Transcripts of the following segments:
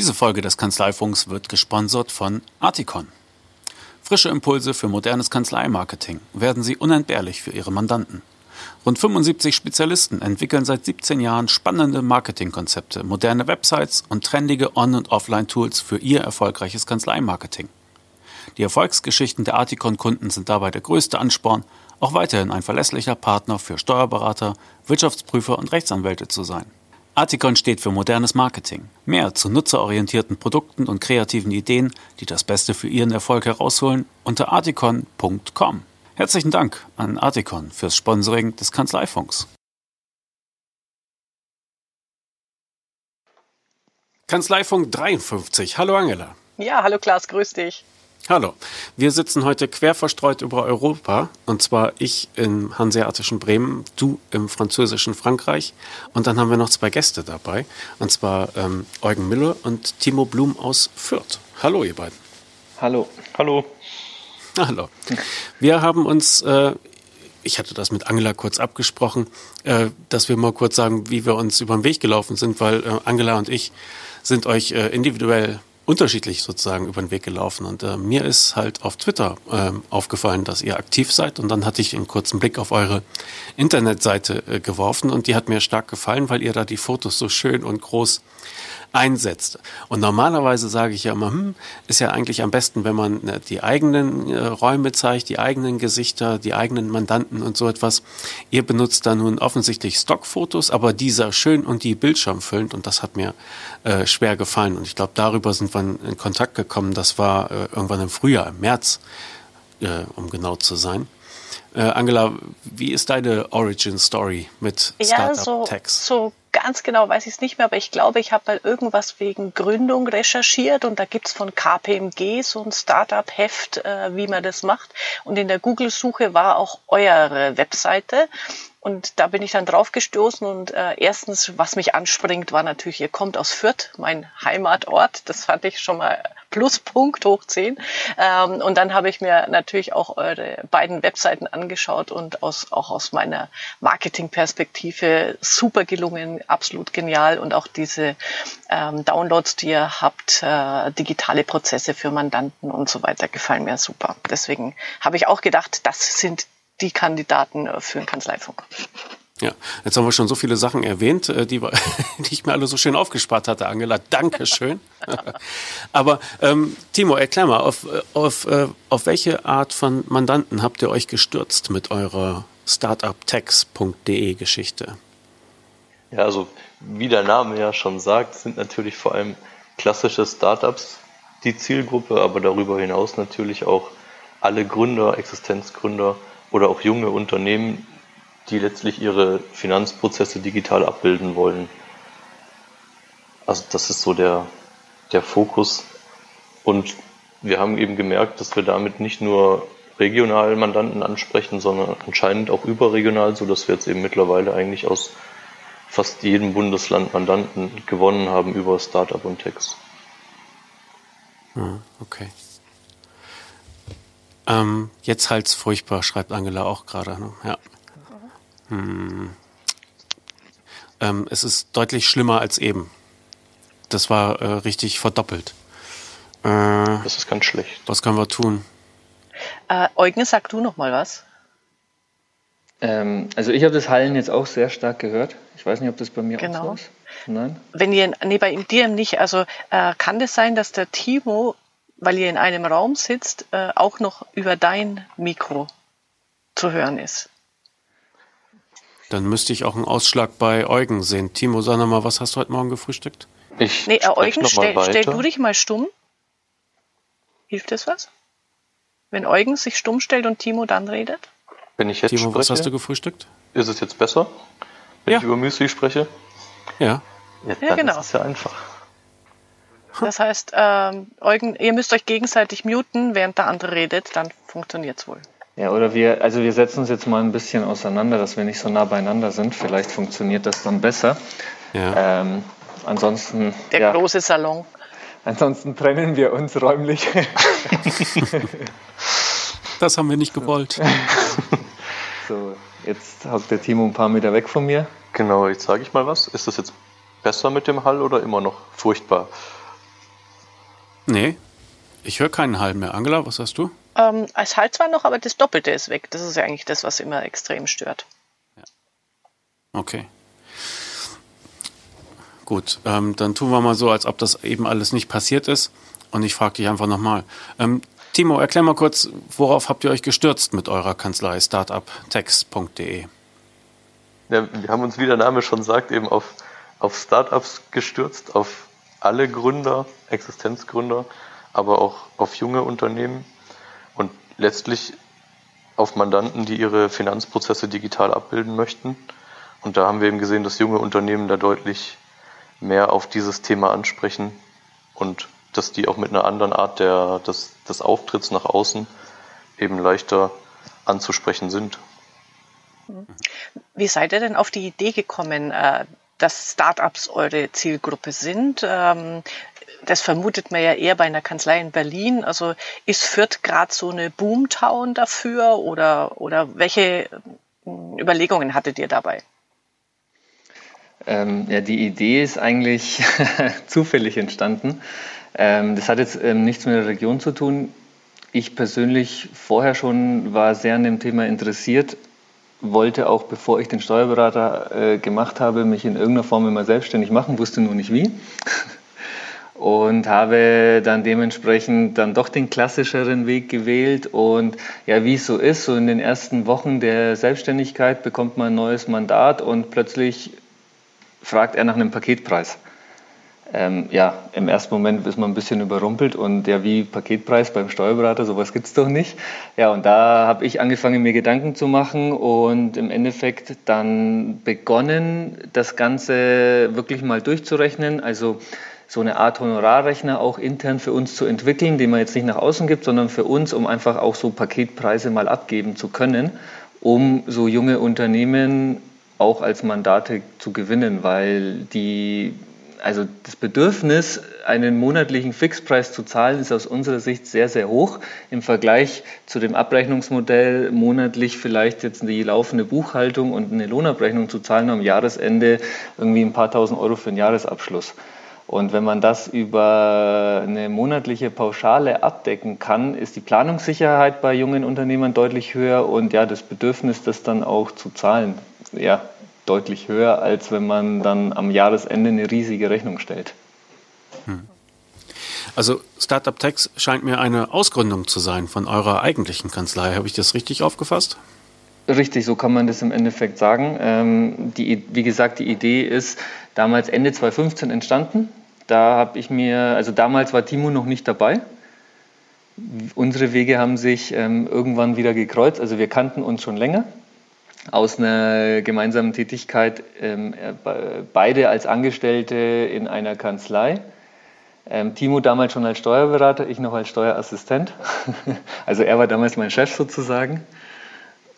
Diese Folge des Kanzleifunks wird gesponsert von Articon. Frische Impulse für modernes Kanzleimarketing werden Sie unentbehrlich für Ihre Mandanten. Rund 75 Spezialisten entwickeln seit 17 Jahren spannende Marketingkonzepte, moderne Websites und trendige On- und Offline-Tools für Ihr erfolgreiches Kanzleimarketing. Die Erfolgsgeschichten der Articon-Kunden sind dabei der größte Ansporn, auch weiterhin ein verlässlicher Partner für Steuerberater, Wirtschaftsprüfer und Rechtsanwälte zu sein. Articon steht für modernes Marketing. Mehr zu nutzerorientierten Produkten und kreativen Ideen, die das Beste für Ihren Erfolg herausholen, unter articon.com. Herzlichen Dank an Articon fürs Sponsoring des Kanzleifunks. Kanzleifunk 53. Hallo Angela. Ja, hallo Klaas, grüß dich. Hallo. Wir sitzen heute quer verstreut über Europa. Und zwar ich im hanseatischen Bremen, du im französischen Frankreich. Und dann haben wir noch zwei Gäste dabei. Und zwar ähm, Eugen Miller und Timo Blum aus Fürth. Hallo, ihr beiden. Hallo. Hallo. Hallo. Wir haben uns, äh, ich hatte das mit Angela kurz abgesprochen, äh, dass wir mal kurz sagen, wie wir uns über den Weg gelaufen sind, weil äh, Angela und ich sind euch äh, individuell unterschiedlich sozusagen über den Weg gelaufen. Und äh, mir ist halt auf Twitter äh, aufgefallen, dass ihr aktiv seid. Und dann hatte ich einen kurzen Blick auf eure Internetseite äh, geworfen und die hat mir stark gefallen, weil ihr da die Fotos so schön und groß einsetzt. Und normalerweise sage ich ja immer, hm, ist ja eigentlich am besten, wenn man äh, die eigenen äh, Räume zeigt, die eigenen Gesichter, die eigenen Mandanten und so etwas. Ihr benutzt da nun offensichtlich Stockfotos, aber dieser schön und die Bildschirm füllend und das hat mir äh, schwer gefallen. Und ich glaube, darüber sind wir in Kontakt gekommen. Das war äh, irgendwann im Frühjahr, im März, äh, um genau zu sein. Äh, Angela, wie ist deine Origin Story mit Startup ja, so, Tax? So ganz genau weiß ich es nicht mehr, aber ich glaube, ich habe mal irgendwas wegen Gründung recherchiert und da gibt's von KPMG so ein Startup-Heft, äh, wie man das macht. Und in der Google-Suche war auch eure Webseite. Und da bin ich dann drauf gestoßen und äh, erstens, was mich anspringt, war natürlich, ihr kommt aus Fürth, mein Heimatort. Das fand ich schon mal Pluspunkt hoch 10. Ähm, und dann habe ich mir natürlich auch eure beiden Webseiten angeschaut und aus, auch aus meiner Marketingperspektive super gelungen, absolut genial. Und auch diese ähm, Downloads, die ihr habt, äh, digitale Prozesse für Mandanten und so weiter, gefallen mir super. Deswegen habe ich auch gedacht, das sind die Kandidaten äh, für den Kanzleifunk. Ja, jetzt haben wir schon so viele Sachen erwähnt, äh, die, die ich mir alle so schön aufgespart hatte, Angela. Dankeschön. Aber ähm, Timo, erklär mal, auf, auf, äh, auf welche Art von Mandanten habt ihr euch gestürzt mit eurer startuptex.de Geschichte? Ja, also wie der Name ja schon sagt, sind natürlich vor allem klassische Startups die Zielgruppe, aber darüber hinaus natürlich auch alle Gründer, Existenzgründer oder auch junge Unternehmen, die letztlich ihre Finanzprozesse digital abbilden wollen. Also das ist so der, der Fokus. Und wir haben eben gemerkt, dass wir damit nicht nur regional Mandanten ansprechen, sondern anscheinend auch überregional, so dass wir jetzt eben mittlerweile eigentlich aus fast jedem Bundesland Mandanten gewonnen haben über Startup und Text. Ah, okay. Ähm, jetzt halt's furchtbar, schreibt Angela auch gerade. Ne? Ja. Hm. Ähm, es ist deutlich schlimmer als eben. Das war äh, richtig verdoppelt. Äh, das ist ganz schlecht. Was können wir tun? Äh, Eugen, sag du noch mal was. Ähm, also ich habe das Hallen jetzt auch sehr stark gehört. Ich weiß nicht, ob das bei mir genau. auch so ist. Nein. Wenn ihr, nee, bei dir nicht. Also äh, kann das sein, dass der Timo weil ihr in einem Raum sitzt, äh, auch noch über dein Mikro zu hören ist. Dann müsste ich auch einen Ausschlag bei Eugen sehen. Timo, sag mal, was hast du heute Morgen gefrühstückt? Ich nee, äh, Eugen, stell, stell du dich mal stumm. Hilft das was? Wenn Eugen sich stumm stellt und Timo dann redet? Wenn ich jetzt Timo, spreche, was hast du gefrühstückt? Ist es jetzt besser, wenn Ja. ich über Müsli spreche? Ja. Jetzt, Ja, dann genau. ist es ja einfach. Das heißt, ähm, Eugen, ihr müsst euch gegenseitig muten, während der andere redet, dann funktioniert's wohl. Ja, oder wir, also wir setzen uns jetzt mal ein bisschen auseinander, dass wir nicht so nah beieinander sind. Vielleicht funktioniert das dann besser. Ja. Ähm, ansonsten, Der ja, große Salon. ansonsten trennen wir uns räumlich. Das haben wir nicht gewollt. so, jetzt hockt der Timo ein paar Meter weg von mir. Genau, jetzt sage ich mal was. Ist das jetzt besser mit dem Hall oder immer noch furchtbar? Nee, ich höre keinen Hall mehr. Angela, was hast du? Ähm, als Hall zwar noch, aber das Doppelte ist weg. Das ist ja eigentlich das, was immer extrem stört. Okay. Gut, ähm, dann tun wir mal so, als ob das eben alles nicht passiert ist. Und ich frage dich einfach nochmal. Ähm, Timo, erklär mal kurz, worauf habt ihr euch gestürzt mit eurer Kanzlei startuptext.de? Ja, wir haben uns, wie der Name schon sagt, eben auf, auf Startups gestürzt, auf alle Gründer, Existenzgründer, aber auch auf junge Unternehmen letztlich auf Mandanten, die ihre Finanzprozesse digital abbilden möchten. Und da haben wir eben gesehen, dass junge Unternehmen da deutlich mehr auf dieses Thema ansprechen und dass die auch mit einer anderen Art der, des, des Auftritts nach außen eben leichter anzusprechen sind. Wie seid ihr denn auf die Idee gekommen, äh, dass Startups eure Zielgruppe sind? Das vermutet man ja eher bei einer Kanzlei in Berlin. Also ist Fürth gerade so eine Boomtown dafür oder, oder welche ähm, Überlegungen hattet ihr dabei? Ähm, ja, die Idee ist eigentlich zufällig entstanden. Ähm, das hat jetzt ähm, nichts mit der Region zu tun. Ich persönlich vorher schon war sehr an dem Thema interessiert, wollte auch, bevor ich den Steuerberater äh, gemacht habe, mich in irgendeiner Form immer selbstständig machen, wusste nur nicht wie. Und habe dann dementsprechend dann doch den klassischeren Weg gewählt. Und ja, wie es so ist, so in den ersten Wochen der Selbstständigkeit bekommt man ein neues Mandat und plötzlich fragt er nach einem Paketpreis. Ähm, ja, im ersten Moment ist man ein bisschen überrumpelt und ja, wie Paketpreis beim Steuerberater, sowas gibt es doch nicht. Ja, und da habe ich angefangen, mir Gedanken zu machen und im Endeffekt dann begonnen, das Ganze wirklich mal durchzurechnen. Also so eine Art Honorarrechner auch intern für uns zu entwickeln, den man jetzt nicht nach außen gibt, sondern für uns, um einfach auch so Paketpreise mal abgeben zu können, um so junge Unternehmen auch als Mandate zu gewinnen, weil die also das Bedürfnis, einen monatlichen Fixpreis zu zahlen, ist aus unserer Sicht sehr, sehr hoch im Vergleich zu dem Abrechnungsmodell, monatlich vielleicht jetzt die laufende Buchhaltung und eine Lohnabrechnung zu zahlen am Jahresende irgendwie ein paar tausend Euro für den Jahresabschluss. Und wenn man das über eine monatliche Pauschale abdecken kann, ist die Planungssicherheit bei jungen Unternehmern deutlich höher und ja, das Bedürfnis, das dann auch zu zahlen, ja, deutlich höher, als wenn man dann am Jahresende eine riesige Rechnung stellt. Hm. Also Startup Tax scheint mir eine Ausgründung zu sein von eurer eigentlichen Kanzlei. Habe ich das richtig aufgefasst? Richtig, so kann man das im Endeffekt sagen. Ähm, die, wie gesagt, die Idee ist damals Ende 2015 entstanden. Da habe ich mir, also damals war Timo noch nicht dabei. Unsere Wege haben sich ähm, irgendwann wieder gekreuzt. Also wir kannten uns schon länger aus einer gemeinsamen Tätigkeit, ähm, äh, beide als Angestellte in einer Kanzlei. Ähm, Timo damals schon als Steuerberater, ich noch als Steuerassistent. also er war damals mein Chef sozusagen.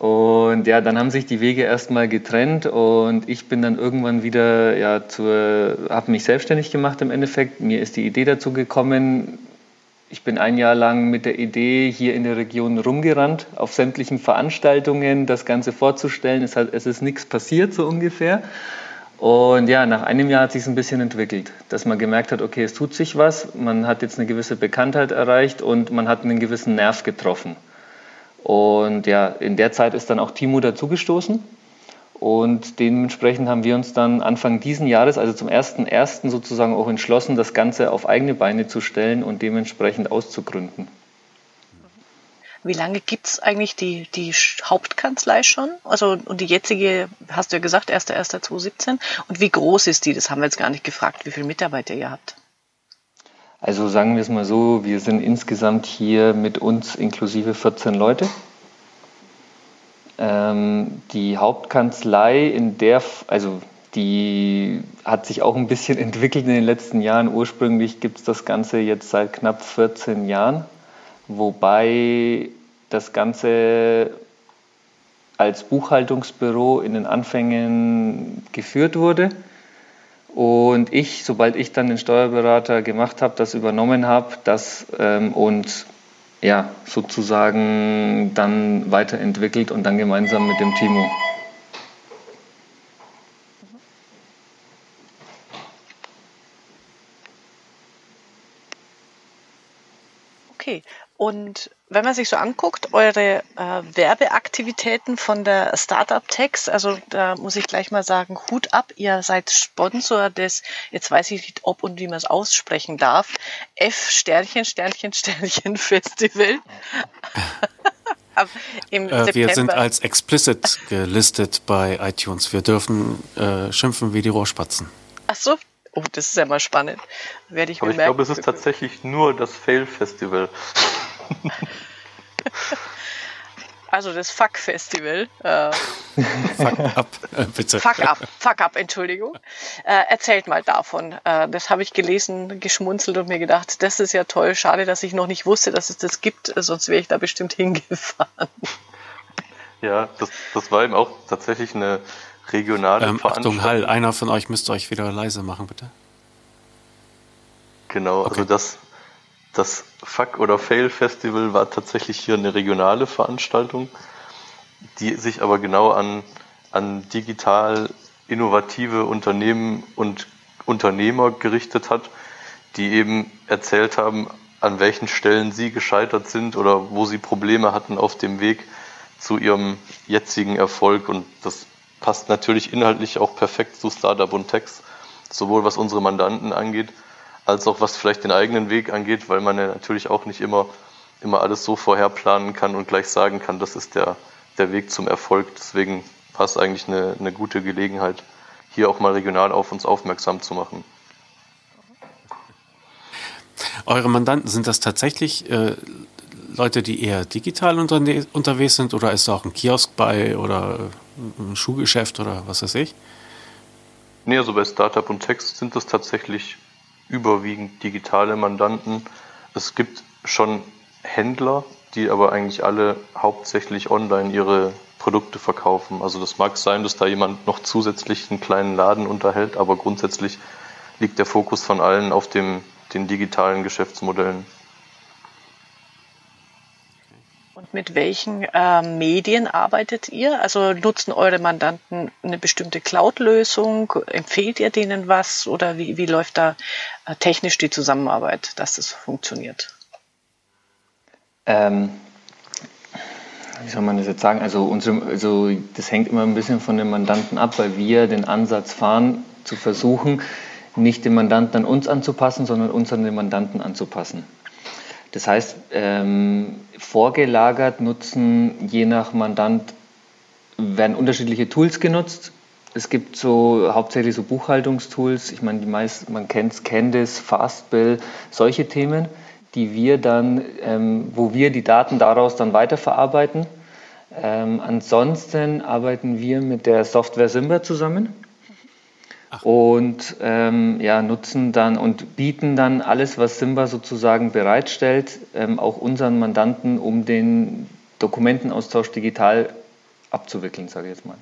Und ja, dann haben sich die Wege erstmal getrennt und ich bin dann irgendwann wieder ja zur, habe mich selbstständig gemacht im Endeffekt. Mir ist die Idee dazu gekommen, ich bin ein Jahr lang mit der Idee hier in der Region rumgerannt, auf sämtlichen Veranstaltungen das Ganze vorzustellen. Es, hat, es ist nichts passiert, so ungefähr. Und ja, nach einem Jahr hat sich ein bisschen entwickelt, dass man gemerkt hat, okay, es tut sich was, man hat jetzt eine gewisse Bekanntheit erreicht und man hat einen gewissen Nerv getroffen. Und ja, in der Zeit ist dann auch Timo dazugestoßen. Und dementsprechend haben wir uns dann Anfang diesen Jahres, also zum 1.1. sozusagen auch entschlossen, das Ganze auf eigene Beine zu stellen und dementsprechend auszugründen. Wie lange gibt es eigentlich die, die Hauptkanzlei schon? Also, und die jetzige, hast du ja gesagt, 1.1.2017. Und wie groß ist die? Das haben wir jetzt gar nicht gefragt, wie viele Mitarbeiter ihr habt. Also sagen wir es mal so, wir sind insgesamt hier mit uns inklusive 14 Leute. Ähm, die Hauptkanzlei in der, also die hat sich auch ein bisschen entwickelt in den letzten Jahren. Ursprünglich gibt es das Ganze jetzt seit knapp 14 Jahren, wobei das Ganze als Buchhaltungsbüro in den Anfängen geführt wurde. Und ich, sobald ich dann den Steuerberater gemacht habe, das übernommen habe das, ähm, und ja, sozusagen dann weiterentwickelt und dann gemeinsam mit dem Timo. Okay. Und wenn man sich so anguckt, eure äh, Werbeaktivitäten von der Startup Text, also da muss ich gleich mal sagen, Hut ab, ihr seid Sponsor des, jetzt weiß ich nicht, ob und wie man es aussprechen darf, F Sternchen, Sternchen, Sternchen Festival. äh, wir sind als explicit gelistet bei iTunes. Wir dürfen äh, schimpfen wie die Rohrspatzen. Ach so, Oh, das ist ja mal spannend. Werde ich Aber ich glaube, es ist tatsächlich nur das Fail-Festival. Also das Fuck-Festival. Äh, fuck up, äh, bitte. Fuck up, fuck up, Entschuldigung. Äh, erzählt mal davon. Äh, das habe ich gelesen, geschmunzelt und mir gedacht, das ist ja toll. Schade, dass ich noch nicht wusste, dass es das gibt, sonst wäre ich da bestimmt hingefahren. Ja, das, das war eben auch tatsächlich eine regionale ähm, Achtung, Hall, einer von euch müsste euch wieder leise machen, bitte. Genau, also okay. also das das Fuck oder Fail Festival war tatsächlich hier eine regionale Veranstaltung, die sich aber genau an, an digital innovative Unternehmen und Unternehmer gerichtet hat, die eben erzählt haben, an welchen Stellen sie gescheitert sind oder wo sie Probleme hatten auf dem Weg zu ihrem jetzigen Erfolg. Und das passt natürlich inhaltlich auch perfekt zu Startup und Text, sowohl was unsere Mandanten angeht, als auch was vielleicht den eigenen Weg angeht, weil man ja natürlich auch nicht immer, immer alles so vorher planen kann und gleich sagen kann, das ist der, der Weg zum Erfolg. Deswegen passt eigentlich eine, eine gute Gelegenheit, hier auch mal regional auf uns aufmerksam zu machen. Eure Mandanten, sind das tatsächlich äh, Leute, die eher digital unterwegs sind oder ist da auch ein Kiosk bei oder ein Schuhgeschäft oder was weiß ich? Nee, also bei Startup und Text sind das tatsächlich überwiegend digitale Mandanten. Es gibt schon Händler, die aber eigentlich alle hauptsächlich online ihre Produkte verkaufen. Also das mag sein, dass da jemand noch zusätzlich einen kleinen Laden unterhält, aber grundsätzlich liegt der Fokus von allen auf dem, den digitalen Geschäftsmodellen. Und mit welchen äh, Medien arbeitet ihr? Also nutzen eure Mandanten eine bestimmte Cloud-Lösung? Empfehlt ihr denen was? Oder wie, wie läuft da technisch die Zusammenarbeit, dass das funktioniert? Ähm, wie soll man das jetzt sagen? Also, unsere, also das hängt immer ein bisschen von den Mandanten ab, weil wir den Ansatz fahren, zu versuchen, nicht den Mandanten an uns anzupassen, sondern uns an den Mandanten anzupassen. Das heißt, ähm, vorgelagert nutzen je nach Mandant werden unterschiedliche Tools genutzt. Es gibt so hauptsächlich so Buchhaltungstools. Ich meine, die meisten, man kennt Candice, Fastbill, solche Themen, die wir dann, ähm, wo wir die Daten daraus dann weiterverarbeiten. Ähm, ansonsten arbeiten wir mit der Software Simba zusammen und ähm, ja, nutzen dann und bieten dann alles, was Simba sozusagen bereitstellt, ähm, auch unseren Mandanten, um den Dokumentenaustausch digital abzuwickeln, sage ich jetzt mal.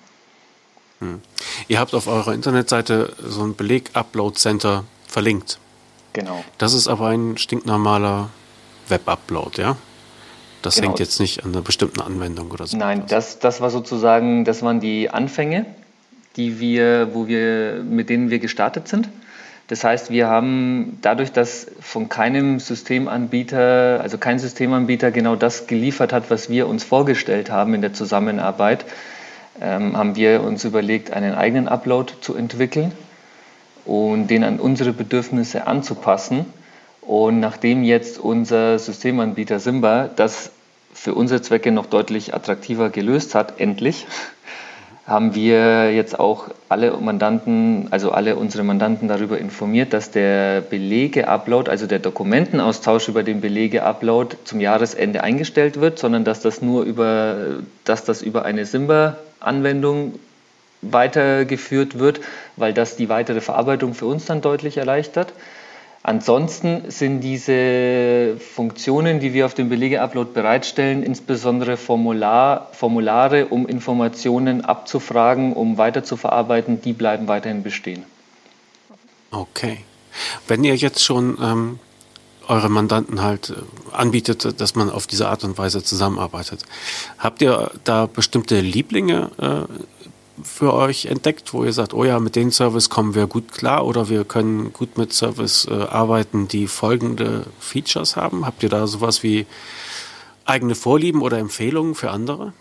Hm. Ihr habt auf eurer Internetseite so ein Beleg-Upload-Center verlinkt. Genau. Das ist aber ein stinknormaler Web-Upload, ja? Das genau. hängt jetzt nicht an einer bestimmten Anwendung oder so. Nein, das, das war sozusagen, das waren die Anfänge die wir, wo wir, mit denen wir gestartet sind. Das heißt, wir haben dadurch, dass von keinem Systemanbieter, also kein Systemanbieter genau das geliefert hat, was wir uns vorgestellt haben in der Zusammenarbeit, ähm, haben wir uns überlegt, einen eigenen Upload zu entwickeln und den an unsere Bedürfnisse anzupassen. Und nachdem jetzt unser Systemanbieter Simba das für unsere Zwecke noch deutlich attraktiver gelöst hat, endlich, haben wir jetzt auch alle Mandanten, also alle unsere Mandanten darüber informiert, dass der Belege-Upload, also der Dokumentenaustausch über den Belege-Upload zum Jahresende eingestellt wird, sondern dass das nur über, dass das über eine Simba-Anwendung weitergeführt wird, weil das die weitere Verarbeitung für uns dann deutlich erleichtert. Ansonsten sind diese Funktionen, die wir auf dem Belege-Upload bereitstellen, insbesondere Formular, Formulare, um Informationen abzufragen, um weiterzuverarbeiten, die bleiben weiterhin bestehen. Okay. Wenn ihr jetzt schon ähm, eure Mandanten halt äh, anbietet, dass man auf diese Art und Weise zusammenarbeitet, habt ihr da bestimmte Lieblinge, äh, für euch entdeckt, wo ihr sagt, oh ja, mit dem Service kommen wir gut klar oder wir können gut mit Service äh, arbeiten, die folgende Features haben? Habt ihr da sowas wie eigene Vorlieben oder Empfehlungen für andere?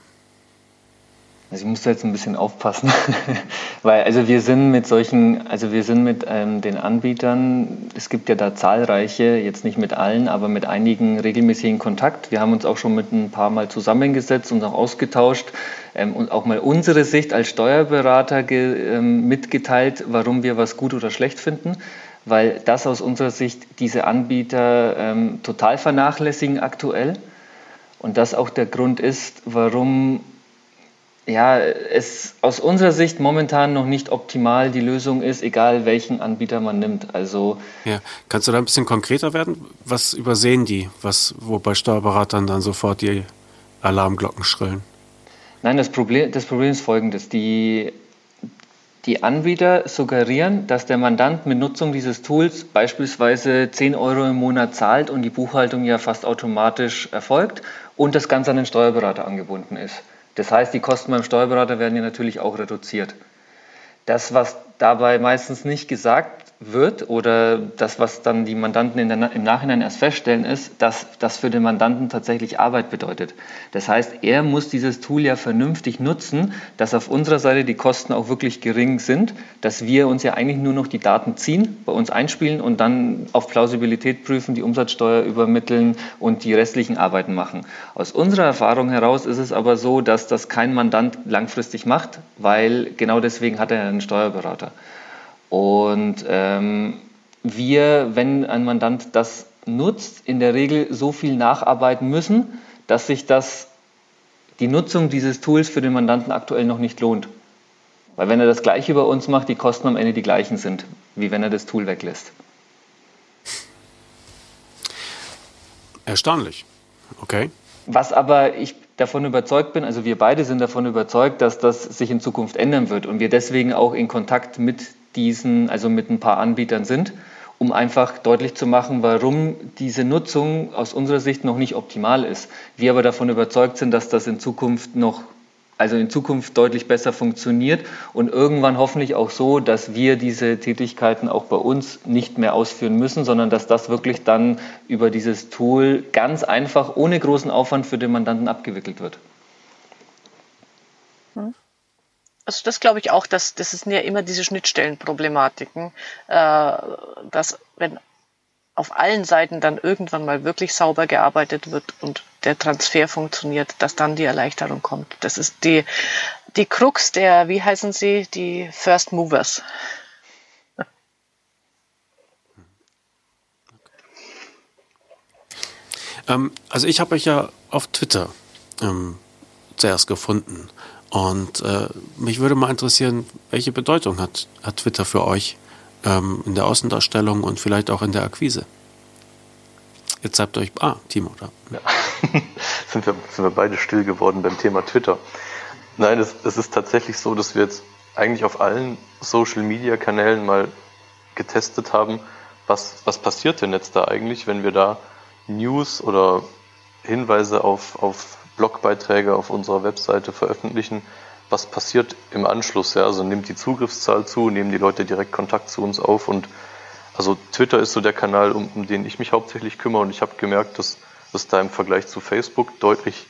Also ich muss da jetzt ein bisschen aufpassen, weil also wir sind mit solchen, also wir sind mit ähm, den Anbietern, es gibt ja da zahlreiche, jetzt nicht mit allen, aber mit einigen regelmäßigen Kontakt. Wir haben uns auch schon mit ein paar Mal zusammengesetzt und auch ausgetauscht ähm, und auch mal unsere Sicht als Steuerberater ge, ähm, mitgeteilt, warum wir was gut oder schlecht finden weil das aus unserer Sicht diese Anbieter ähm, total vernachlässigen aktuell. Und das auch der Grund ist, warum ja, es aus unserer Sicht momentan noch nicht optimal die Lösung ist, egal welchen Anbieter man nimmt. Also ja, kannst du da ein bisschen konkreter werden? Was übersehen die, was wo bei Steuerberatern dann sofort die Alarmglocken schrillen? Nein, das Problem, das Problem ist folgendes. Die, die Anbieter suggerieren, dass der Mandant mit Nutzung dieses Tools beispielsweise 10 Euro im Monat zahlt und die Buchhaltung ja fast automatisch erfolgt und das Ganze an den Steuerberater angebunden ist. Das heißt, die Kosten beim Steuerberater werden ja natürlich auch reduziert. Das, was dabei meistens nicht gesagt wird oder das, was dann die Mandanten der, im Nachhinein erst feststellen, ist, dass das für den Mandanten tatsächlich Arbeit bedeutet. Das heißt, er muss dieses Tool ja vernünftig nutzen, dass auf unserer Seite die Kosten auch wirklich gering sind, dass wir uns ja eigentlich nur noch die Daten ziehen, bei uns einspielen und dann auf Plausibilität prüfen, die Umsatzsteuer übermitteln und die restlichen Arbeiten machen. Aus unserer Erfahrung heraus ist es aber so, dass das kein Mandant langfristig macht, weil genau deswegen hat er einen Steuerberater. Und ähm, wir, wenn ein Mandant das nutzt, in der Regel so viel nacharbeiten müssen, dass sich das, die Nutzung dieses Tools für den Mandanten aktuell noch nicht lohnt. Weil wenn er das gleiche bei uns macht, die Kosten am Ende die gleichen sind, wie wenn er das Tool weglässt. Erstaunlich. Okay. Was aber ich davon überzeugt bin, also wir beide sind davon überzeugt, dass das sich in Zukunft ändern wird und wir deswegen auch in Kontakt mit diesen, also mit ein paar Anbietern sind, um einfach deutlich zu machen, warum diese Nutzung aus unserer Sicht noch nicht optimal ist. Wir aber davon überzeugt sind, dass das in Zukunft noch also in Zukunft deutlich besser funktioniert und irgendwann hoffentlich auch so, dass wir diese Tätigkeiten auch bei uns nicht mehr ausführen müssen, sondern dass das wirklich dann über dieses Tool ganz einfach ohne großen Aufwand für den Mandanten abgewickelt wird. Hm. Also das glaube ich auch, dass das sind ja immer diese Schnittstellenproblematiken, äh, dass wenn auf allen Seiten dann irgendwann mal wirklich sauber gearbeitet wird und der Transfer funktioniert, dass dann die Erleichterung kommt. Das ist die, die Krux der, wie heißen sie, die First Movers. Ähm, also ich habe euch ja auf Twitter ähm, zuerst gefunden und äh, mich würde mal interessieren, welche Bedeutung hat, hat Twitter für euch ähm, in der Außendarstellung und vielleicht auch in der Akquise? Jetzt habt ihr euch, ah, Timo, da. Ja. sind, wir, sind wir beide still geworden beim Thema Twitter. Nein, es, es ist tatsächlich so, dass wir jetzt eigentlich auf allen Social-Media-Kanälen mal getestet haben, was, was passiert denn jetzt da eigentlich, wenn wir da News oder Hinweise auf, auf Blogbeiträge auf unserer Webseite veröffentlichen, was passiert im Anschluss. Ja? Also nimmt die Zugriffszahl zu, nehmen die Leute direkt Kontakt zu uns auf und also Twitter ist so der Kanal, um, um den ich mich hauptsächlich kümmere und ich habe gemerkt, dass es da im Vergleich zu Facebook deutlich,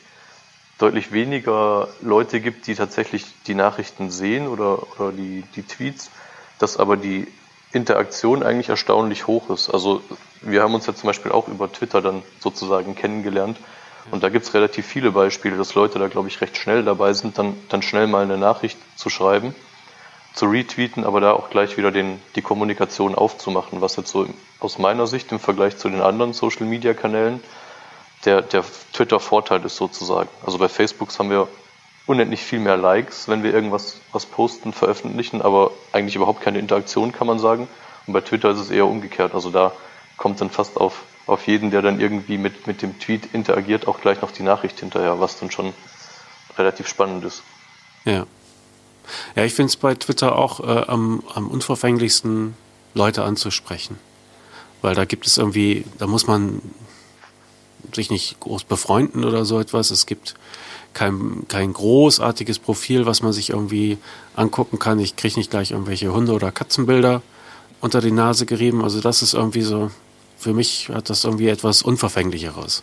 deutlich weniger Leute gibt, die tatsächlich die Nachrichten sehen oder, oder die, die Tweets, dass aber die Interaktion eigentlich erstaunlich hoch ist. Also wir haben uns ja zum Beispiel auch über Twitter dann sozusagen kennengelernt und da gibt es relativ viele Beispiele, dass Leute da, glaube ich, recht schnell dabei sind, dann, dann schnell mal eine Nachricht zu schreiben, zu retweeten, aber da auch gleich wieder den, die Kommunikation aufzumachen, was jetzt so aus meiner Sicht im Vergleich zu den anderen Social-Media-Kanälen der, der Twitter-Vorteil ist sozusagen. Also bei Facebook haben wir unendlich viel mehr Likes, wenn wir irgendwas was posten, veröffentlichen, aber eigentlich überhaupt keine Interaktion, kann man sagen. Und bei Twitter ist es eher umgekehrt. Also da kommt dann fast auf auf jeden, der dann irgendwie mit, mit dem Tweet interagiert, auch gleich noch die Nachricht hinterher, was dann schon relativ spannend ist. Ja. Ja, ich finde es bei Twitter auch äh, am, am unverfänglichsten, Leute anzusprechen. Weil da gibt es irgendwie, da muss man sich nicht groß befreunden oder so etwas. Es gibt kein, kein großartiges Profil, was man sich irgendwie angucken kann. Ich kriege nicht gleich irgendwelche Hunde- oder Katzenbilder unter die Nase gerieben. Also das ist irgendwie so, für mich hat das irgendwie etwas Unverfänglicheres.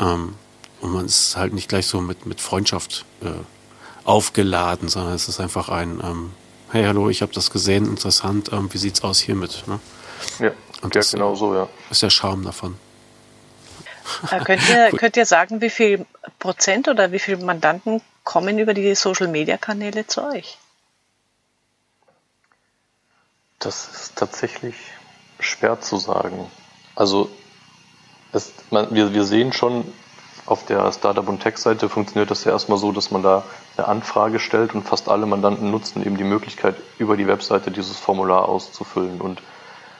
Ähm, und man ist halt nicht gleich so mit, mit Freundschaft äh, aufgeladen, sondern es ist einfach ein, ähm, hey, hallo, ich habe das gesehen, interessant, ähm, wie sieht's aus hiermit? Ne? Ja, und ja, genau so, ja. Ist der Charme davon. Äh, könnt, ihr, könnt ihr sagen, wie viel Prozent oder wie viele Mandanten kommen über die Social-Media-Kanäle zu euch? Das ist tatsächlich schwer zu sagen. Also es, man, wir, wir sehen schon, auf der Startup- und Tech-Seite funktioniert das ja erstmal so, dass man da eine Anfrage stellt und fast alle Mandanten nutzen eben die Möglichkeit, über die Webseite dieses Formular auszufüllen. Und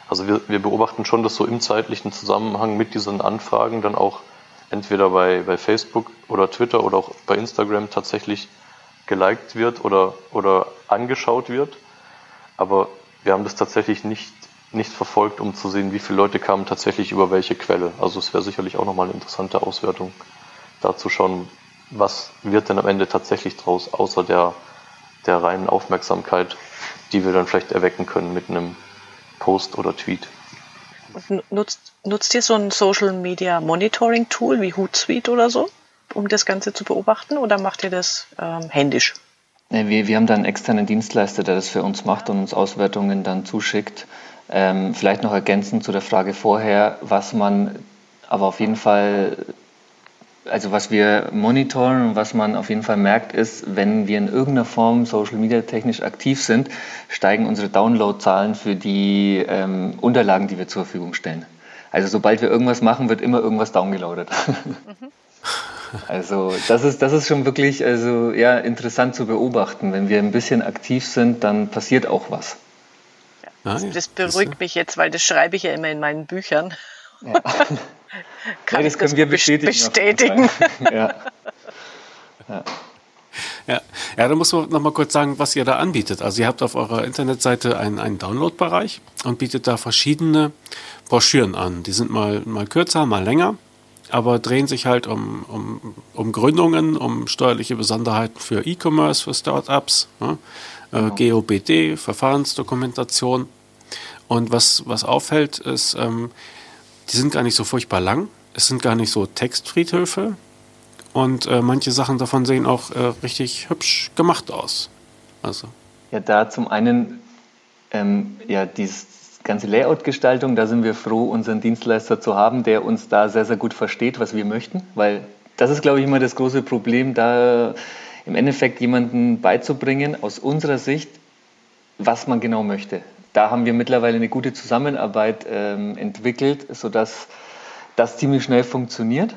also wir, wir beobachten schon, dass so im zeitlichen Zusammenhang mit diesen Anfragen dann auch entweder bei, bei Facebook oder Twitter oder auch bei Instagram tatsächlich geliked wird oder, oder angeschaut wird. Aber wir haben das tatsächlich nicht, nicht verfolgt, um zu sehen, wie viele Leute kamen tatsächlich über welche Quelle. Also es wäre sicherlich auch nochmal eine interessante Auswertung, da zu schauen, was wird denn am Ende tatsächlich draus, außer der, der reinen Aufmerksamkeit, die wir dann vielleicht erwecken können mit einem Post oder Tweet. Nutzt, nutzt ihr so ein Social Media Monitoring Tool wie Hootsuite oder so, um das Ganze zu beobachten, oder macht ihr das ähm, händisch? Wir, wir haben da einen externen Dienstleister, der das für uns macht und uns Auswertungen dann zuschickt. Ähm, vielleicht noch ergänzend zu der Frage vorher, was man aber auf jeden Fall, also was wir monitoren und was man auf jeden Fall merkt, ist, wenn wir in irgendeiner Form Social Media technisch aktiv sind, steigen unsere Downloadzahlen für die ähm, Unterlagen, die wir zur Verfügung stellen. Also sobald wir irgendwas machen, wird immer irgendwas downgeloadet. Mhm. Also das ist, das ist schon wirklich also, ja, interessant zu beobachten. Wenn wir ein bisschen aktiv sind, dann passiert auch was. Ja, das, das beruhigt mich jetzt, weil das schreibe ich ja immer in meinen Büchern. Ja. Kann ja, das können das wir bestätigen. bestätigen. ja. Ja. Ja. ja, da muss man noch mal kurz sagen, was ihr da anbietet. Also ihr habt auf eurer Internetseite einen, einen Download-Bereich und bietet da verschiedene Broschüren an. Die sind mal, mal kürzer, mal länger aber drehen sich halt um, um, um Gründungen, um steuerliche Besonderheiten für E-Commerce, für Startups, ne? Genau. äh, GOBD, Verfahrensdokumentation. Und was, was auffällt, ist, ähm, die sind gar nicht so furchtbar lang. Es sind gar nicht so Textfriedhöfe. Und äh, manche Sachen davon sehen auch äh, richtig hübsch gemacht aus. Also. Ja, da zum einen ähm, ja, dieses ganze Layout-Gestaltung, da sind wir froh, unseren Dienstleister zu haben, der uns da sehr, sehr gut versteht, was wir möchten, weil das ist, glaube ich, immer das große Problem, da im Endeffekt jemanden beizubringen, aus unserer Sicht, was man genau möchte. Da haben wir mittlerweile eine gute Zusammenarbeit ähm, entwickelt, sodass das ziemlich schnell funktioniert.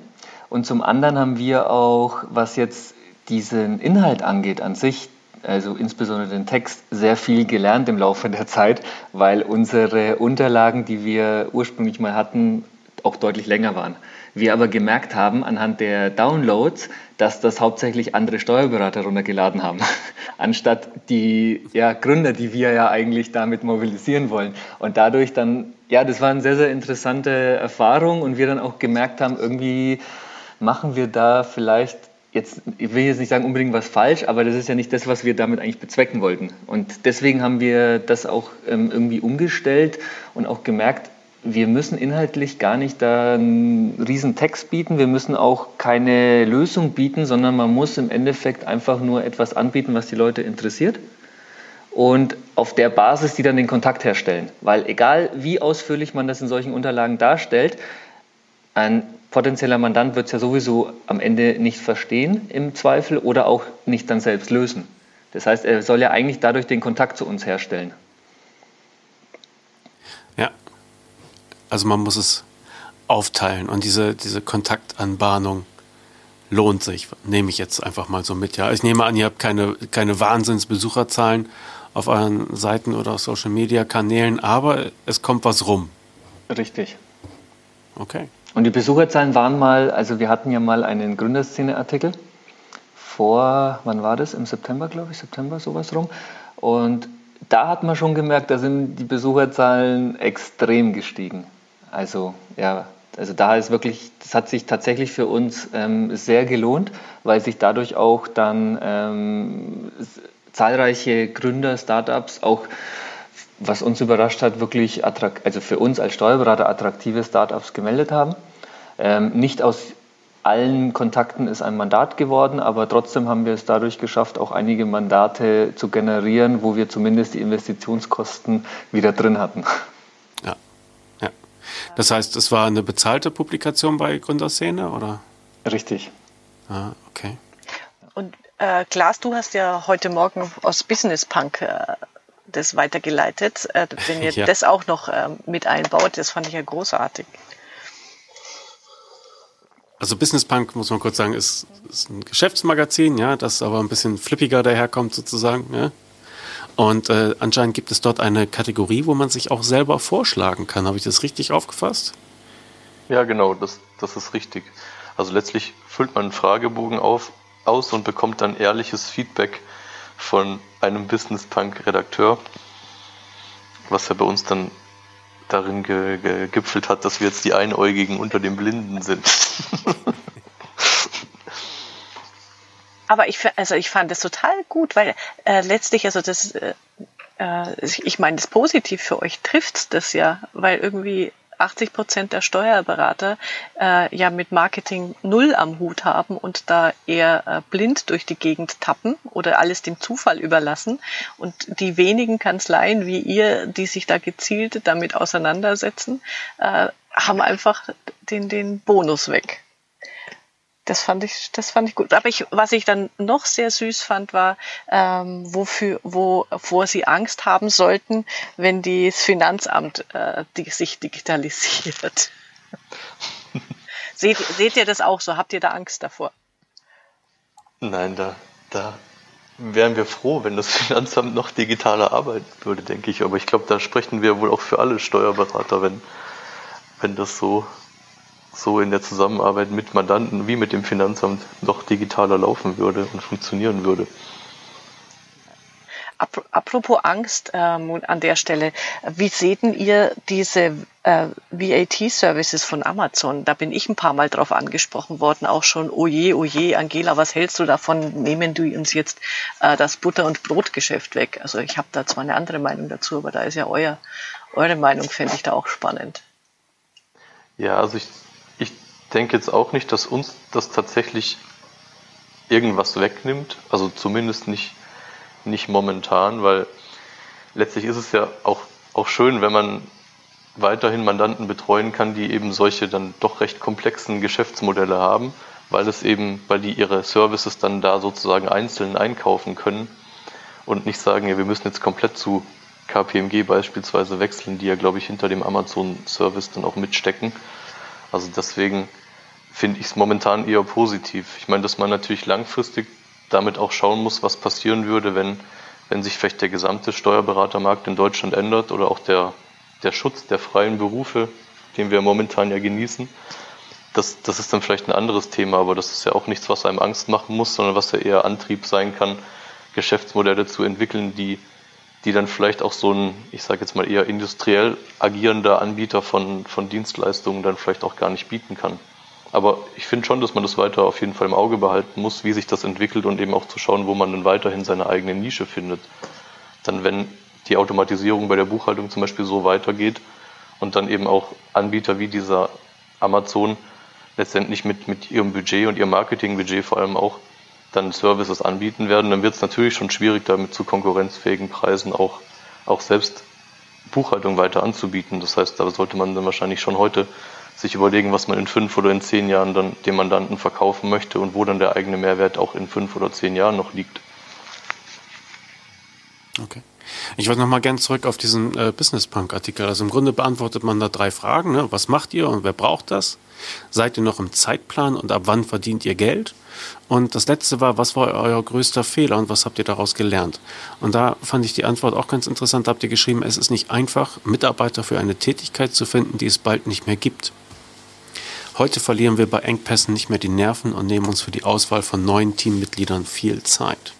Und zum anderen haben wir auch, was jetzt diesen Inhalt angeht an sich, also insbesondere den Text, sehr viel gelernt im Laufe der Zeit, weil unsere Unterlagen, die wir ursprünglich mal hatten, auch deutlich länger waren. Wir aber gemerkt haben anhand der Downloads, dass das hauptsächlich andere Steuerberater runtergeladen haben, anstatt die ja, Gründer, die wir ja eigentlich damit mobilisieren wollen. Und dadurch dann, ja, das war eine sehr, sehr interessante Erfahrung und wir dann auch gemerkt haben, irgendwie machen wir da vielleicht jetzt, ich will jetzt nicht sagen unbedingt was falsch, aber das ist ja nicht das, was wir damit eigentlich bezwecken wollten. Und deswegen haben wir das auch ähm, irgendwie umgestellt und auch gemerkt, wir müssen inhaltlich gar nicht da einen riesen Text bieten, wir müssen auch keine Lösung bieten, sondern man muss im Endeffekt einfach nur etwas anbieten, was die Leute interessiert und auf der Basis die dann den Kontakt herstellen. Weil egal wie ausführlich man das in solchen Unterlagen darstellt, ein potenzieller Mandant wird es ja sowieso am Ende nicht verstehen im Zweifel oder auch nicht dann selbst lösen. Das heißt, er soll ja eigentlich dadurch den Kontakt zu uns herstellen. Ja, also man muss es aufteilen und diese, diese Kontaktanbahnung lohnt sich, nehme ich jetzt einfach mal so mit. Ja, ich nehme an, ihr habt keine, keine Wahnsinnsbesucherzahlen auf euren Seiten oder Social Media Kanälen, aber es kommt was rum. Richtig. Okay. Und die Besucherzahlen waren mal, also wir hatten ja mal einen Gründerszene-Artikel vor, wann war das? Im September, glaube ich, September, sowas rum. Und da hat man schon gemerkt, da sind die Besucherzahlen extrem gestiegen. Also ja, Also da ist wirklich, das hat sich tatsächlich für uns ähm, sehr gelohnt, weil sich dadurch auch dann ähm, zahlreiche Gründer, Startups auch was uns überrascht hat, wirklich also für uns als Steuerberater attraktive Startups gemeldet haben. Ähm, nicht aus allen Kontakten ist ein Mandat geworden, aber trotzdem haben wir es dadurch geschafft, auch einige Mandate zu generieren, wo wir zumindest die Investitionskosten wieder drin hatten. Das heißt, es war eine bezahlte Publikation bei Gründerszene, oder? Richtig. Ah, okay. Und äh, Klaas, du hast ja heute Morgen aus Business Punk äh, das weitergeleitet. Äh, wenn ihr ja. das auch noch ähm, mit einbaut, das fand ich ja großartig. Also Business Punk, muss man kurz sagen, ist, ist ein Geschäftsmagazin, ja, das aber ein bisschen flippiger daherkommt sozusagen. Ja. Und äh, anscheinend gibt es dort eine Kategorie, wo man sich auch selber vorschlagen kann. Habe ich das richtig aufgefasst? Ja, genau, das, das ist richtig. Also letztlich füllt man einen Fragebogen auf, aus und bekommt dann ehrliches Feedback von einem Business Punk Redakteur, was ja bei uns dann darin ge gegipfelt hat, dass wir jetzt die Einäugigen unter den Blinden sind. Aber ich, also ich fand es total gut, weil äh, letztlich, also das, äh, äh ich meine, das positiv für euch trifft das ja, weil irgendwie 80 Prozent der Steuerberater äh, ja mit Marketing null am Hut haben und da eher äh, blind durch die Gegend tappen oder alles dem Zufall überlassen. Und die wenigen Kanzleien wie ihr, die sich da gezielt damit auseinandersetzen, äh, haben einfach den, den Bonus weg. Das fand ich, das fand ich gut. Aber ich, was ich dann noch sehr süß fand, war, ähm, wofür, wovor sie Angst haben sollten, wenn das Finanzamt äh, die, sich digitalisiert. seht, seht ihr das auch so? Habt ihr da Angst davor? Nein, da, da wären wir froh, wenn das Finanzamt noch digitaler arbeiten würde, denke ich. Aber ich glaube, da sprechen wir wohl auch für alle Steuerberater, wenn, wenn das so so in der Zusammenarbeit mit Mandanten wie mit dem Finanzamt noch digitaler laufen würde und funktionieren würde. Apropos Angst ähm, an der Stelle, wie seht ihr diese äh, VAT-Services von Amazon? Da bin ich ein paar Mal drauf angesprochen worden, auch schon, oje, oje, Angela, was hältst du davon? Nehmen du uns jetzt äh, das Butter- und Brotgeschäft weg? Also ich habe da zwar eine andere Meinung dazu, aber da ist ja euer, eure Meinung, fände ich da auch spannend. Ja, also ich denke jetzt auch nicht, dass uns das tatsächlich irgendwas wegnimmt. Also zumindest nicht, nicht momentan, weil letztlich ist es ja auch, auch schön, wenn man weiterhin Mandanten betreuen kann, die eben solche dann doch recht komplexen Geschäftsmodelle haben, weil es eben, weil die ihre Services dann da sozusagen einzeln einkaufen können und nicht sagen, ja, wir müssen jetzt komplett zu KPMG beispielsweise wechseln, die ja, glaube ich, hinter dem Amazon-Service dann auch mitstecken. Also deswegen finde ich es momentan eher positiv. Ich meine, dass man natürlich langfristig damit auch schauen muss, was passieren würde, wenn, wenn sich vielleicht der gesamte Steuerberatermarkt in Deutschland ändert oder auch der, der Schutz der freien Berufe, den wir momentan ja genießen. Das, das ist dann vielleicht ein anderes Thema, aber das ist ja auch nichts, was einem Angst machen muss, sondern was ja eher Antrieb sein kann, Geschäftsmodelle zu entwickeln, die, die dann vielleicht auch so ein, ich sage jetzt mal eher industriell agierender Anbieter von, von Dienstleistungen dann vielleicht auch gar nicht bieten kann. Aber ich finde schon, dass man das weiter auf jeden Fall im Auge behalten muss, wie sich das entwickelt und eben auch zu schauen, wo man dann weiterhin seine eigene Nische findet. Dann, wenn die Automatisierung bei der Buchhaltung zum Beispiel so weitergeht und dann eben auch Anbieter wie dieser Amazon letztendlich mit, mit ihrem Budget und ihrem Marketingbudget vor allem auch dann Services anbieten werden, dann wird es natürlich schon schwierig, damit zu konkurrenzfähigen Preisen auch, auch selbst Buchhaltung weiter anzubieten. Das heißt, da sollte man dann wahrscheinlich schon heute sich überlegen, was man in fünf oder in zehn Jahren dann dem Mandanten verkaufen möchte und wo dann der eigene Mehrwert auch in fünf oder zehn Jahren noch liegt. Okay. Ich wollte nochmal gerne zurück auf diesen äh, Business Punk Artikel. Also im Grunde beantwortet man da drei Fragen. Ne? Was macht ihr und wer braucht das? Seid ihr noch im Zeitplan und ab wann verdient ihr Geld? Und das letzte war, was war euer größter Fehler und was habt ihr daraus gelernt? Und da fand ich die Antwort auch ganz interessant. Da habt ihr geschrieben, es ist nicht einfach, Mitarbeiter für eine Tätigkeit zu finden, die es bald nicht mehr gibt. Heute verlieren wir bei Engpässen nicht mehr die Nerven und nehmen uns für die Auswahl von neuen Teammitgliedern viel Zeit.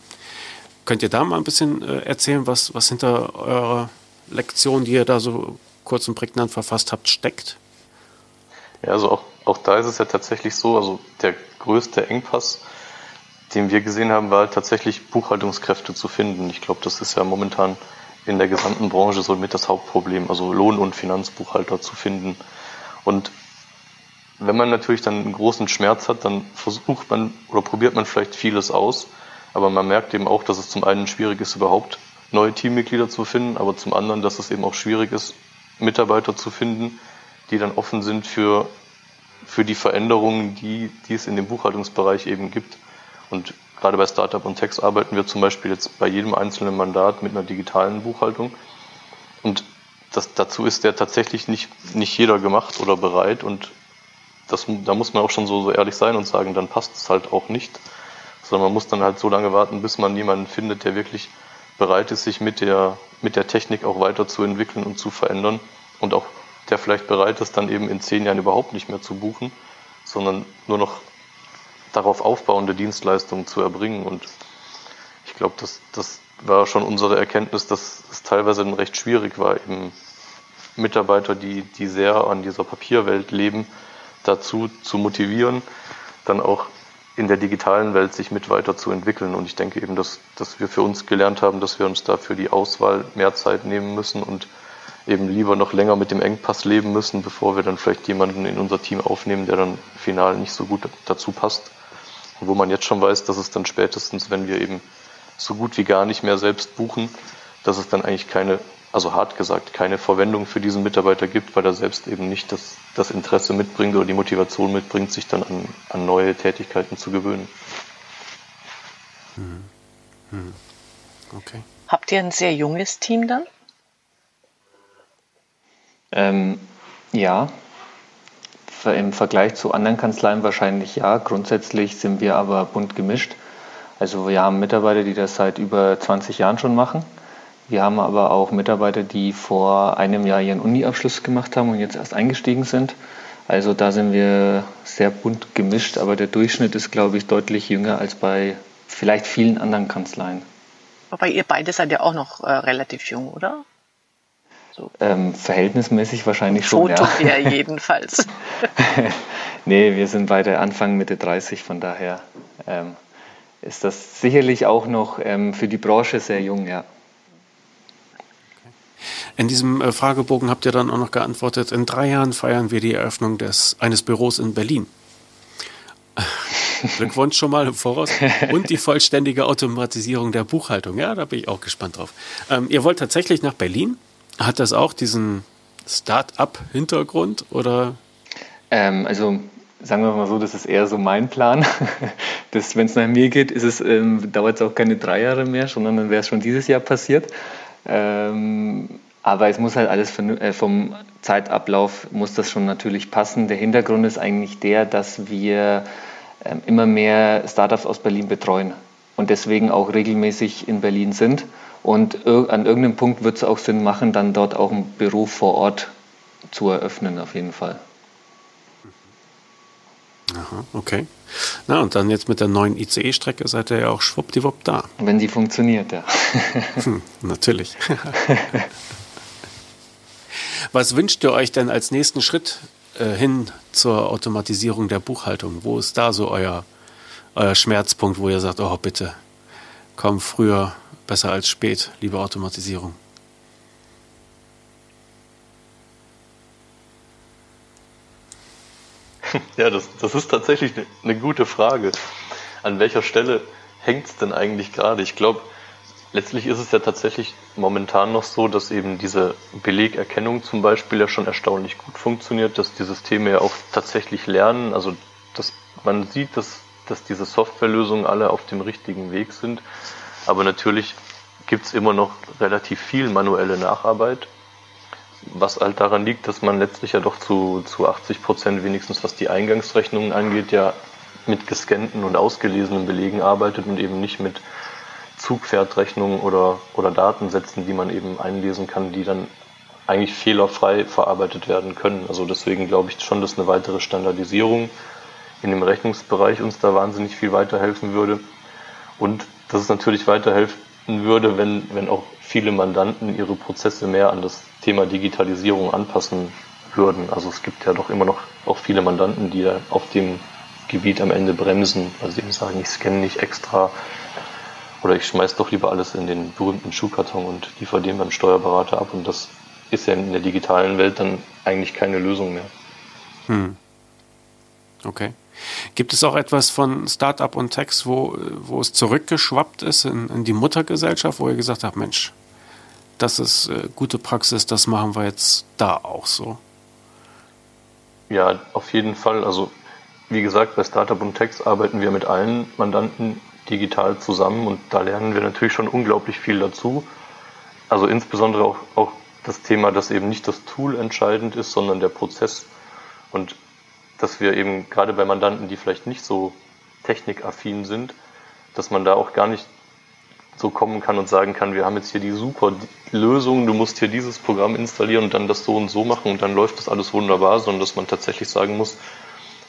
Könnt ihr da mal ein bisschen äh, erzählen, was, was hinter eurer Lektion, die ihr da so kurz und prägnant verfasst habt, steckt? Ja, also auch, auch da ist es ja tatsächlich so, also der größte Engpass, den wir gesehen haben, war tatsächlich Buchhaltungskräfte zu finden. Ich glaube, das ist ja momentan in der gesamten Branche so mit das Hauptproblem, also Lohn- und Finanzbuchhalter zu finden. Und wenn man natürlich dann einen großen Schmerz hat, dann versucht man oder probiert man vielleicht vieles aus, aber man merkt eben auch, dass es zum einen schwierig ist, überhaupt neue Teammitglieder zu finden, aber zum anderen, dass es eben auch schwierig ist, Mitarbeiter zu finden, die dann offen sind für, für die Veränderungen, die, die es in dem Buchhaltungsbereich eben gibt. Und gerade bei Startup und Text arbeiten wir zum Beispiel jetzt bei jedem einzelnen Mandat mit einer digitalen Buchhaltung. Und das, dazu ist der tatsächlich nicht, nicht jeder gemacht oder bereit. Und das, da muss man auch schon so, so ehrlich sein und sagen, dann passt es halt auch nicht. Sondern man muss dann halt so lange warten, bis man jemanden findet, der wirklich bereit ist, sich mit der, mit der Technik auch weiterzuentwickeln und zu verändern. Und auch der vielleicht bereit ist, dann eben in zehn Jahren überhaupt nicht mehr zu buchen, sondern nur noch darauf aufbauende Dienstleistungen zu erbringen. Und ich glaube, das, das war schon unsere Erkenntnis, dass es teilweise dann recht schwierig war, eben Mitarbeiter, die, die sehr an dieser Papierwelt leben, dazu zu motivieren, dann auch in der digitalen Welt sich mit weiterzuentwickeln. Und ich denke eben, dass, dass wir für uns gelernt haben, dass wir uns dafür die Auswahl mehr Zeit nehmen müssen und eben lieber noch länger mit dem Engpass leben müssen, bevor wir dann vielleicht jemanden in unser Team aufnehmen, der dann final nicht so gut dazu passt. Und wo man jetzt schon weiß, dass es dann spätestens, wenn wir eben so gut wie gar nicht mehr selbst buchen, dass es dann eigentlich keine, also hart gesagt, keine Verwendung für diesen Mitarbeiter gibt, weil er selbst eben nicht das, das Interesse mitbringt oder die Motivation mitbringt, sich dann an, an neue Tätigkeiten zu gewöhnen. Hm. Hm. Okay. Habt ihr ein sehr junges Team dann? Ähm, ja, im Vergleich zu anderen Kanzleien wahrscheinlich ja. Grundsätzlich sind wir aber bunt gemischt. Also wir haben Mitarbeiter, die das seit über 20 Jahren schon machen. Wir haben aber auch Mitarbeiter, die vor einem Jahr ihren Uni-Abschluss gemacht haben und jetzt erst eingestiegen sind. Also da sind wir sehr bunt gemischt, aber der Durchschnitt ist, glaube ich, deutlich jünger als bei vielleicht vielen anderen Kanzleien. Aber ihr beide seid ja auch noch äh, relativ jung, oder? So. Ähm, verhältnismäßig wahrscheinlich schon, Foto ja. ja jedenfalls. nee, wir sind beide Anfang Mitte 30, von daher ähm, ist das sicherlich auch noch ähm, für die Branche sehr jung, ja. In diesem äh, Fragebogen habt ihr dann auch noch geantwortet, in drei Jahren feiern wir die Eröffnung des, eines Büros in Berlin. Glückwunsch schon mal im Voraus. Und die vollständige Automatisierung der Buchhaltung. Ja, da bin ich auch gespannt drauf. Ähm, ihr wollt tatsächlich nach Berlin? Hat das auch diesen Start-up-Hintergrund oder? Ähm, also sagen wir mal so, das ist eher so mein Plan. Wenn es nach mir geht, ähm, dauert es auch keine drei Jahre mehr, sondern dann wäre es schon dieses Jahr passiert. Ähm, aber es muss halt alles äh, vom Zeitablauf muss das schon natürlich passen. Der Hintergrund ist eigentlich der, dass wir ähm, immer mehr Startups aus Berlin betreuen und deswegen auch regelmäßig in Berlin sind und an irgendeinem Punkt wird es auch Sinn machen, dann dort auch ein Büro vor Ort zu eröffnen, auf jeden Fall. Aha, okay. Na, und dann jetzt mit der neuen ICE-Strecke seid ihr ja auch schwuppdiwupp da. Wenn sie funktioniert, ja. Hm, natürlich. Was wünscht ihr euch denn als nächsten Schritt äh, hin zur Automatisierung der Buchhaltung? Wo ist da so euer, euer Schmerzpunkt, wo ihr sagt, oh bitte, komm früher Besser als spät, liebe Automatisierung. Ja, das, das ist tatsächlich eine, eine gute Frage. An welcher Stelle hängt es denn eigentlich gerade? Ich glaube, letztlich ist es ja tatsächlich momentan noch so, dass eben diese Belegerkennung zum Beispiel ja schon erstaunlich gut funktioniert, dass die Systeme ja auch tatsächlich lernen. Also dass man sieht, dass, dass diese Softwarelösungen alle auf dem richtigen Weg sind. Aber natürlich gibt es immer noch relativ viel manuelle Nacharbeit, was halt daran liegt, dass man letztlich ja doch zu, zu 80 Prozent wenigstens, was die Eingangsrechnungen angeht, ja mit gescannten und ausgelesenen Belegen arbeitet und eben nicht mit Zugpferdrechnungen oder, oder Datensätzen, die man eben einlesen kann, die dann eigentlich fehlerfrei verarbeitet werden können. Also deswegen glaube ich schon, dass eine weitere Standardisierung in dem Rechnungsbereich uns da wahnsinnig viel weiterhelfen würde. Und dass es natürlich weiterhelfen würde, wenn, wenn auch viele Mandanten ihre Prozesse mehr an das Thema Digitalisierung anpassen würden. Also es gibt ja doch immer noch auch viele Mandanten, die auf dem Gebiet am Ende bremsen, weil sie eben sagen, ich scanne nicht extra oder ich schmeiß doch lieber alles in den berühmten Schuhkarton und liefere den beim Steuerberater ab und das ist ja in der digitalen Welt dann eigentlich keine Lösung mehr. Hm. Okay. Gibt es auch etwas von Startup und Text, wo, wo es zurückgeschwappt ist in, in die Muttergesellschaft, wo ihr gesagt habt, Mensch, das ist äh, gute Praxis, das machen wir jetzt da auch so? Ja, auf jeden Fall. Also wie gesagt, bei Startup und Text arbeiten wir mit allen Mandanten digital zusammen und da lernen wir natürlich schon unglaublich viel dazu. Also insbesondere auch, auch das Thema, dass eben nicht das Tool entscheidend ist, sondern der Prozess. Und dass wir eben gerade bei Mandanten, die vielleicht nicht so technikaffin sind, dass man da auch gar nicht so kommen kann und sagen kann, wir haben jetzt hier die super Lösung, du musst hier dieses Programm installieren und dann das so und so machen und dann läuft das alles wunderbar, sondern dass man tatsächlich sagen muss,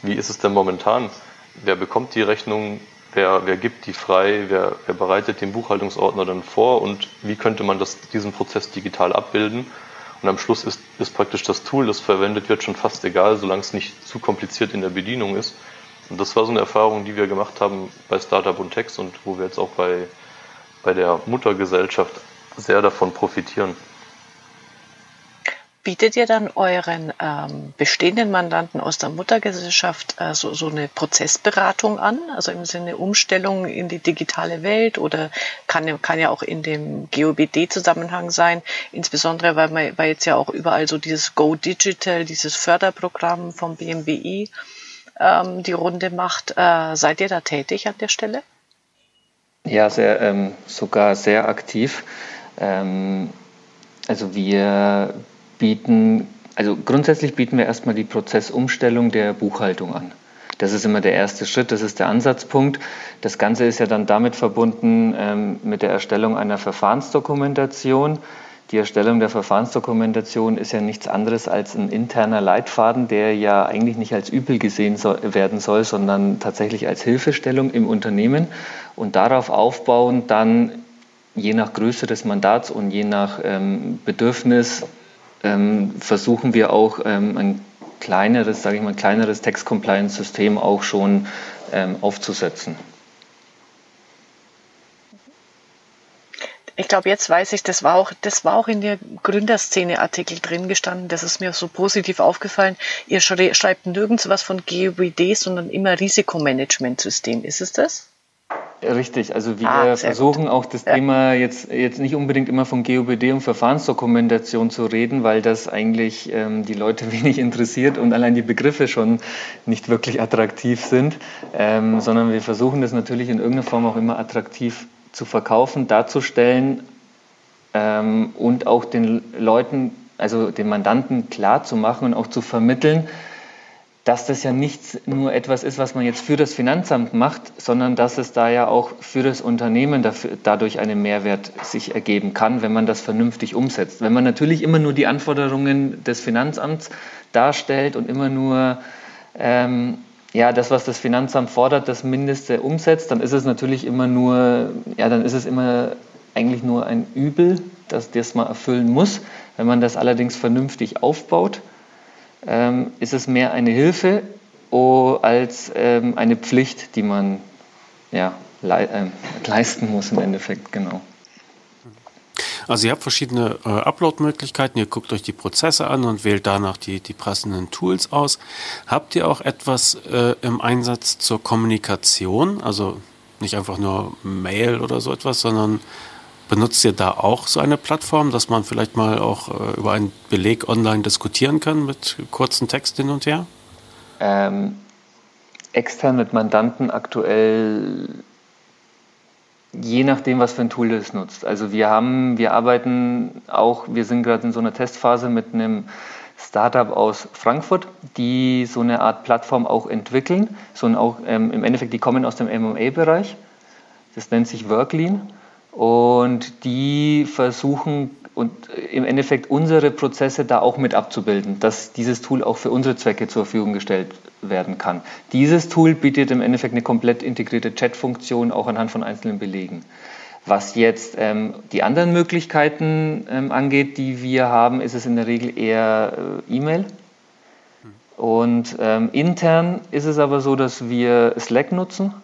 wie ist es denn momentan? Wer bekommt die Rechnung? Wer, wer gibt die frei? Wer, wer bereitet den Buchhaltungsordner dann vor? Und wie könnte man das, diesen Prozess digital abbilden? Und am Schluss ist, ist praktisch das Tool, das verwendet wird, schon fast egal, solange es nicht zu kompliziert in der Bedienung ist. Und das war so eine Erfahrung, die wir gemacht haben bei Startup und Text und wo wir jetzt auch bei, bei der Muttergesellschaft sehr davon profitieren. Bietet ihr dann euren ähm, bestehenden Mandanten aus der Muttergesellschaft äh, so, so eine Prozessberatung an, also im Sinne Umstellung in die digitale Welt oder kann, kann ja auch in dem GOBD-Zusammenhang sein, insbesondere weil, man, weil jetzt ja auch überall so dieses Go Digital, dieses Förderprogramm vom BMWI ähm, die Runde macht. Äh, seid ihr da tätig an der Stelle? Ja, sehr, ähm, sogar sehr aktiv. Ähm, also wir bieten, also grundsätzlich bieten wir erstmal die Prozessumstellung der Buchhaltung an. Das ist immer der erste Schritt, das ist der Ansatzpunkt. Das Ganze ist ja dann damit verbunden ähm, mit der Erstellung einer Verfahrensdokumentation. Die Erstellung der Verfahrensdokumentation ist ja nichts anderes als ein interner Leitfaden, der ja eigentlich nicht als übel gesehen so, werden soll, sondern tatsächlich als Hilfestellung im Unternehmen. Und darauf aufbauend dann je nach Größe des Mandats und je nach ähm, Bedürfnis ähm, versuchen wir auch ähm, ein kleineres, sage ich mal, kleineres Text-Compliance-System auch schon ähm, aufzusetzen. Ich glaube, jetzt weiß ich, das war auch, das war auch in der Gründerszene-Artikel drin gestanden. Das ist mir so positiv aufgefallen. Ihr schreibt nirgends was von GUBD, sondern immer Risikomanagementsystem. Ist es das? Richtig, also wir ah, versuchen gut. auch das ja. Thema jetzt, jetzt nicht unbedingt immer von GOBD und Verfahrensdokumentation zu reden, weil das eigentlich ähm, die Leute wenig interessiert und allein die Begriffe schon nicht wirklich attraktiv sind, ähm, sondern wir versuchen das natürlich in irgendeiner Form auch immer attraktiv zu verkaufen, darzustellen ähm, und auch den Leuten, also den Mandanten klar zu machen und auch zu vermitteln, dass das ja nicht nur etwas ist, was man jetzt für das Finanzamt macht, sondern dass es da ja auch für das Unternehmen dafür, dadurch einen Mehrwert sich ergeben kann, wenn man das vernünftig umsetzt. Wenn man natürlich immer nur die Anforderungen des Finanzamts darstellt und immer nur ähm, ja, das, was das Finanzamt fordert, das Mindeste umsetzt, dann ist es natürlich immer nur, ja, dann ist es immer eigentlich nur ein Übel, dass das man erfüllen muss. Wenn man das allerdings vernünftig aufbaut, ähm, ist es mehr eine Hilfe oh, als ähm, eine Pflicht, die man ja, le äh, leisten muss im Endeffekt, genau. Also ihr habt verschiedene äh, Upload-Möglichkeiten, ihr guckt euch die Prozesse an und wählt danach die, die passenden Tools aus. Habt ihr auch etwas äh, im Einsatz zur Kommunikation? Also nicht einfach nur Mail oder so etwas, sondern Benutzt ihr da auch so eine Plattform, dass man vielleicht mal auch äh, über einen Beleg online diskutieren kann mit kurzen Text hin und her? Ähm, extern mit Mandanten aktuell je nachdem, was für ein Tool das nutzt. Also wir haben, wir arbeiten auch, wir sind gerade in so einer Testphase mit einem Startup aus Frankfurt, die so eine Art Plattform auch entwickeln. So auch ähm, im Endeffekt, die kommen aus dem MMA-Bereich. Das nennt sich Worklean. Und die versuchen und im Endeffekt unsere Prozesse da auch mit abzubilden, dass dieses Tool auch für unsere Zwecke zur Verfügung gestellt werden kann. Dieses Tool bietet im Endeffekt eine komplett integrierte Chat-Funktion auch anhand von einzelnen Belegen. Was jetzt ähm, die anderen Möglichkeiten ähm, angeht, die wir haben, ist es in der Regel eher äh, E-Mail. Und ähm, intern ist es aber so, dass wir Slack nutzen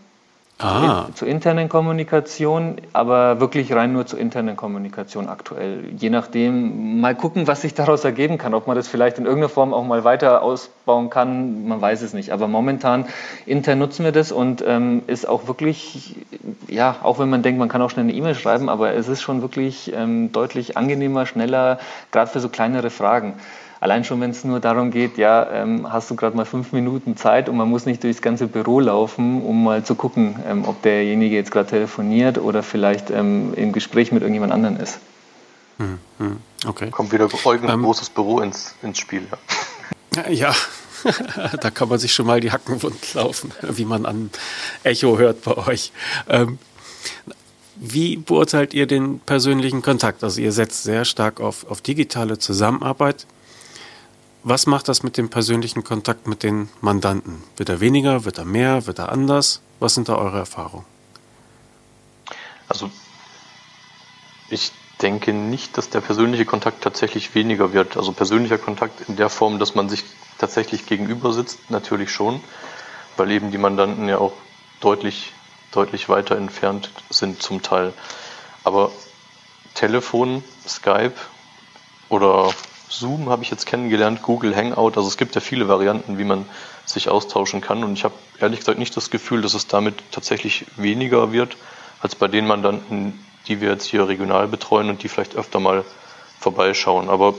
Ah. zur internen Kommunikation, aber wirklich rein nur zur internen Kommunikation aktuell. Je nachdem, mal gucken, was sich daraus ergeben kann, ob man das vielleicht in irgendeiner Form auch mal weiter ausbauen kann, man weiß es nicht. Aber momentan intern nutzen wir das und ähm, ist auch wirklich, ja, auch wenn man denkt, man kann auch schnell eine E-Mail schreiben, aber es ist schon wirklich ähm, deutlich angenehmer, schneller, gerade für so kleinere Fragen. Allein schon, wenn es nur darum geht, ja, ähm, hast du gerade mal fünf Minuten Zeit und man muss nicht durchs ganze Büro laufen, um mal zu gucken, ähm, ob derjenige jetzt gerade telefoniert oder vielleicht ähm, im Gespräch mit irgendjemand anderem ist. Hm, hm, okay. Kommt wieder Eugen ähm, großes Büro ins, ins Spiel. Ja. ja. da kann man sich schon mal die Hacken wund laufen, wie man an Echo hört bei euch. Ähm, wie beurteilt ihr den persönlichen Kontakt? Also ihr setzt sehr stark auf, auf digitale Zusammenarbeit. Was macht das mit dem persönlichen Kontakt mit den Mandanten? Wird er weniger, wird er mehr, wird er anders? Was sind da eure Erfahrungen? Also ich denke nicht, dass der persönliche Kontakt tatsächlich weniger wird. Also persönlicher Kontakt in der Form, dass man sich tatsächlich gegenüber sitzt, natürlich schon, weil eben die Mandanten ja auch deutlich, deutlich weiter entfernt sind zum Teil. Aber Telefon, Skype oder Zoom habe ich jetzt kennengelernt, Google Hangout. Also es gibt ja viele Varianten, wie man sich austauschen kann. Und ich habe ehrlich gesagt nicht das Gefühl, dass es damit tatsächlich weniger wird, als bei den Mandanten, die wir jetzt hier regional betreuen und die vielleicht öfter mal vorbeischauen. Aber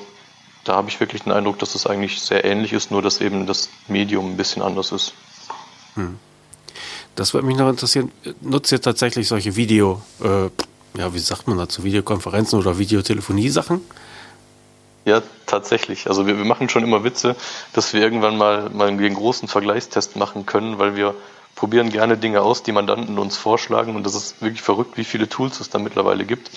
da habe ich wirklich den Eindruck, dass es eigentlich sehr ähnlich ist, nur dass eben das Medium ein bisschen anders ist. Hm. Das würde mich noch interessieren. Nutzt ihr tatsächlich solche Video, äh, ja, wie sagt man dazu, Videokonferenzen oder Videotelefonie-Sachen? Ja, tatsächlich. Also wir, wir machen schon immer Witze, dass wir irgendwann mal, mal einen großen Vergleichstest machen können, weil wir probieren gerne Dinge aus, die Mandanten uns vorschlagen. Und das ist wirklich verrückt, wie viele Tools es da mittlerweile gibt,